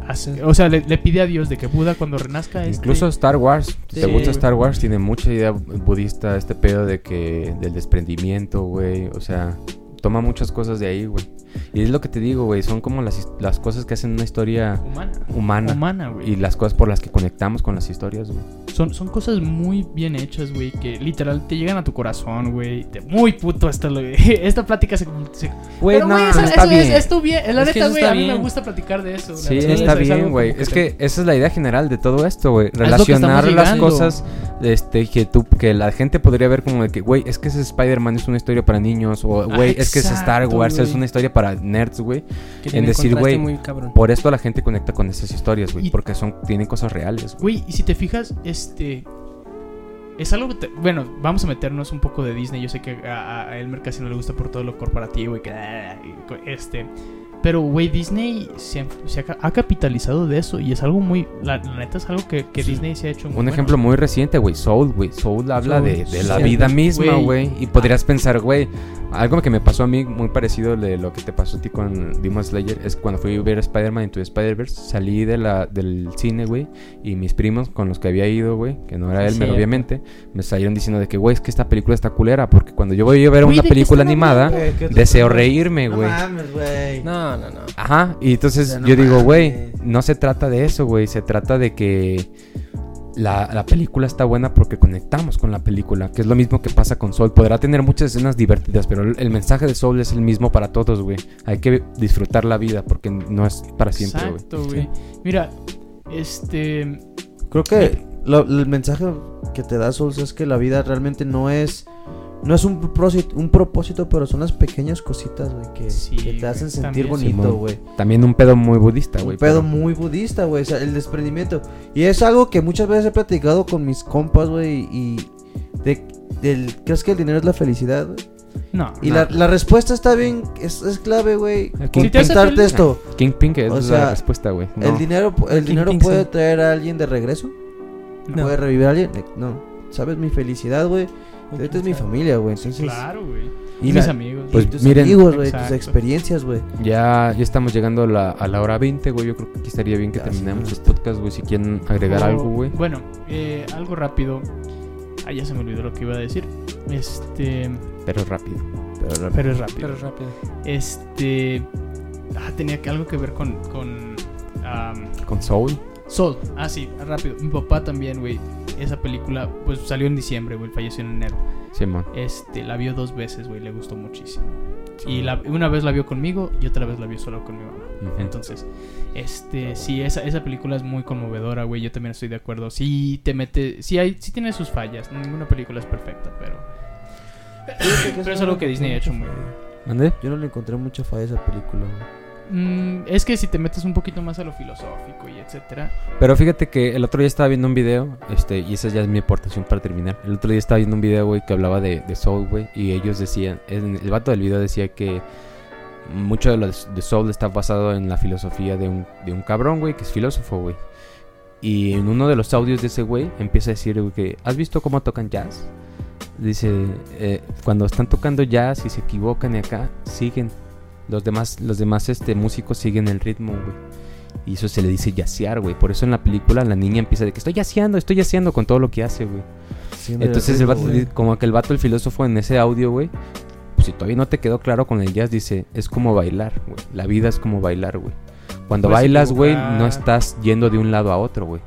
o sea, le, le pide a Dios de que Buda cuando renazca... este- Incluso Star Wars, si te gusta. Star Wars, tiene mucha idea budista, este pedo de que del desprendimiento, güey, o sea, toma muchas cosas de ahí, güey. Y es lo que te digo, güey, son como las, las cosas que hacen una historia Humana. humana Humana, güey. y las cosas por las que conectamos con las historias, güey. Son, son cosas muy bien hechas, güey, que literal te llegan a tu corazón, güey. Te- Muy puto esta, lo- esta plática se... se- Güey, Pero, no, güey, eso, está eso bien. es, es tu bien. La Es neta, güey, a mí me gusta platicar de eso. Sí, verdad, está es bien, güey. Es que esa es la idea general de todo esto, güey. Relacionar las llegando. cosas este, que tú, que la gente podría ver como de que, güey, es que ese Spider-Man es una historia para niños. O, Ah, güey, es que ese Star Wars es güey. una historia para nerds, güey. En decir, güey. Por esto la gente conecta con esas historias, güey. Porque son, tienen cosas reales, güey. Güey, y si te fijas, este... Es algo que te- Bueno, vamos a meternos un poco de Disney. Yo sé que a, a Elmer casi no le gusta por todo lo corporativo y que... ah, Este... Pero, güey, Disney se, ha- se ha, ca- ha capitalizado de eso y es algo muy... La, la neta es algo que, que Sí. Disney se ha hecho muy Un bueno. ejemplo muy reciente, güey, Soul, güey. Soul habla Soul, de, de la vida misma, güey. Y podrías pensar, güey, algo que me pasó a mí muy parecido de lo que te pasó a ti con Demon Slayer es cuando fui a ver Spider-Man Into the Spider-Verse, salí de la, del cine, güey, y mis primos con los que había ido, güey, que no era Sí, cierto. obviamente, me salieron diciendo de que, güey, es que esta película está culera, porque cuando yo voy a ver una ¿de qué película animada, Güey, ¿qué te deseo reírme, No güey. mames, güey. No, no, no. Ajá, y entonces O sea, no yo digo, güey, no se trata de eso, güey, se trata de que la, la película está buena porque conectamos con la película, que es lo mismo que pasa con Soul. Podrá tener muchas escenas divertidas, pero el, el mensaje de Soul es el mismo para todos, güey. Hay que disfrutar la vida porque no es para siempre, güey. Exacto, güey. Mira, este... Creo que lo- el mensaje que te da Souls es que la vida realmente no es no es un propósito, un propósito, pero son las pequeñas cositas, güey, que, Sí, que te hacen sentir también. bonito, güey. También un pedo muy budista, güey. Un pedo pero- muy budista, güey, o sea, el desprendimiento. Y es algo que muchas veces he platicado con mis compas, güey, y de, del, ¿crees que el dinero es la felicidad, güey? No. Y No. la, la respuesta está bien, es, es clave, güey. Aquí- Si esto. Kingpin, que es O la respuesta, güey. El dinero, el King dinero King, puede sí. traer a alguien de regreso. No. Puede revivir a alguien. No. ¿Sabes? Mi felicidad, güey. Esta es mi familia, güey. Entonces, Claro, güey. Y Y la- mis amigos. y Pues tus miren- amigos, güey. Tus experiencias, güey. Ya, ya estamos llegando a la, a la hora 20, güey. Yo creo que aquí estaría bien que terminemos el podcast, güey. Si quieren agregar Oh, algo, güey. Bueno, eh, algo rápido. Ah, ya se me olvidó lo que iba a decir. Este. Pero rápido. Pero, Pero es rápido. Pero rápido. Este. Ah, tenía que- algo que ver con. con am, Con Soul. Soul. Ah, sí, rápido. Mi papá también, güey. Esa película, pues salió en diciembre, güey. Falleció en enero. Simón. Este, la vio dos veces, güey. Le gustó muchísimo. Y la, una vez la vio conmigo y otra vez la vio solo con mi mamá. Ujú. Entonces, este, sí, esa, esa película es muy conmovedora, güey. Yo también estoy de acuerdo. Sí te mete, sí hay, sí tiene sus fallas. Ninguna película es perfecta, pero, pero es algo que Disney ha hecho muy bien. ¿Mande? Yo no le encontré mucha falla a esa película, güey. Mm, es que si te metes un poquito más a lo filosófico y etcétera. Pero fíjate que el otro día estaba viendo un video, este, y esa ya es mi aportación para terminar. El otro día estaba viendo un video, güey, que hablaba de, Soul, güey, y ellos decían, el vato del video decía que mucho de lo de Soul está basado en la filosofía de un, de un cabrón, güey, que es filósofo, güey. Y en uno de los audios de ese güey empieza a decir, que, ¿has visto cómo tocan jazz? Dice, eh, cuando están tocando jazz y se equivocan y acá, siguen. Los demás, los demás este, músicos siguen el ritmo, güey. Y eso se le dice yacear, güey. Por eso en la película la niña empieza de que estoy yaceando, estoy yaceando con todo lo que hace, güey. Entonces el vato, como que el vato, el filósofo en ese audio, güey. pues, si todavía no te quedó claro con el jazz, dice, es como bailar, güey. La vida es como bailar, güey. Cuando bailas, güey, no estás yendo de un lado a otro, güey.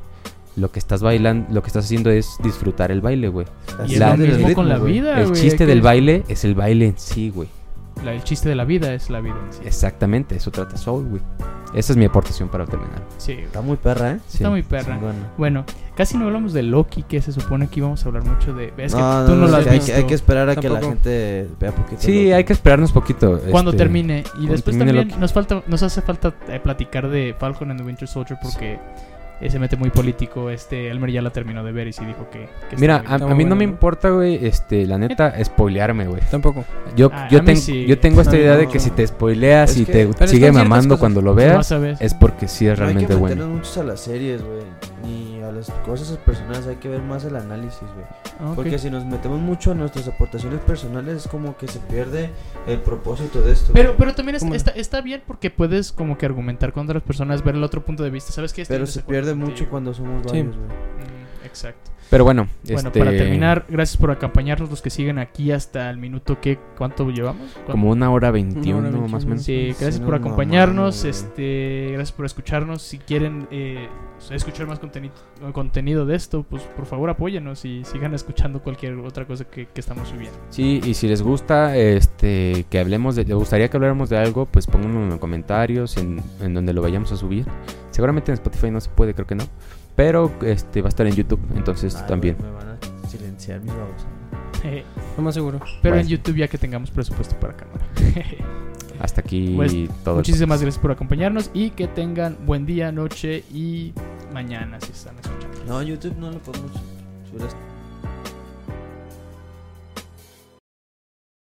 Lo que estás bailando, lo que estás haciendo es disfrutar el baile, güey. Y La- es lo el ritmo, con la vida, El chiste del baile es el baile en sí, güey. La- el chiste de la vida es la vida en sí. Exactamente, eso trata Soul, güey. Esa es mi aportación para terminar. Sí, güey. Está muy perra, ¿eh? Sí. Está muy perra. Bueno, casi no hablamos de Loki, que se supone que íbamos a hablar mucho de... Es que no, tú no, no, no, lo has hay, visto. que- hay que esperar a que la gente vea poquito. Sí, Loki. hay que esperarnos poquito. Cuando este, termine. Y cuando después termine también Loki. nos falta, nos hace falta eh, platicar de Falcon and the Winter Soldier porque se mete muy político. Este Elmer ya la terminó de ver y sí dijo que. Mira, a, a mí no bueno, me ¿no? importa, güey, este, la neta, spoilearme, güey. Tampoco. Yo, Ah, yo, ten- sí. yo tengo esta No, idea de no. que si te spoileas Es y que- te sigue mamando cuando lo veas, es porque sí es No hay realmente que bueno. muchos a las series, güey. Ni a las cosas personales. Hay que ver más el análisis, güey. Ah. Porque si nos metemos mucho a nuestras aportaciones personales, es como que se pierde el propósito de esto. Pero, pero también es- está, está bien porque puedes como que argumentar con otras personas, ver el otro punto de vista. ¿Sabes qué? Estoy Pero en se pierde mucho contigo. cuando somos varios, güey. Mm, exacto. Pero bueno, Bueno, este, para terminar, gracias por acompañarnos los que siguen aquí hasta el minuto que ¿cuánto llevamos? ¿Cuánto? como una hora veintiuno, más o menos. Sí, gracias Sí, por no acompañarnos, este, gracias por escucharnos. Si quieren eh, escuchar más contenido, contenido de esto, pues por favor apóyenos y sigan escuchando cualquier otra cosa que, que estamos subiendo. Sí, y si les gusta este que hablemos de, les gustaría que habláramos de algo, pues pónganlo en los comentarios, en, en donde lo vayamos a subir. Seguramente en Spotify no se puede, creo que no. Pero este va a estar en YouTube, entonces Ay, también. güey, Me van a silenciar mis babos. Eh, Lo más seguro. pero en. YouTube ya que tengamos presupuesto para cámara. Hasta aquí Pues, todo. Muchísimas gracias por acompañarnos y que tengan buen día, noche y mañana si están escuchando. No, YouTube no lo podemos subir hasta-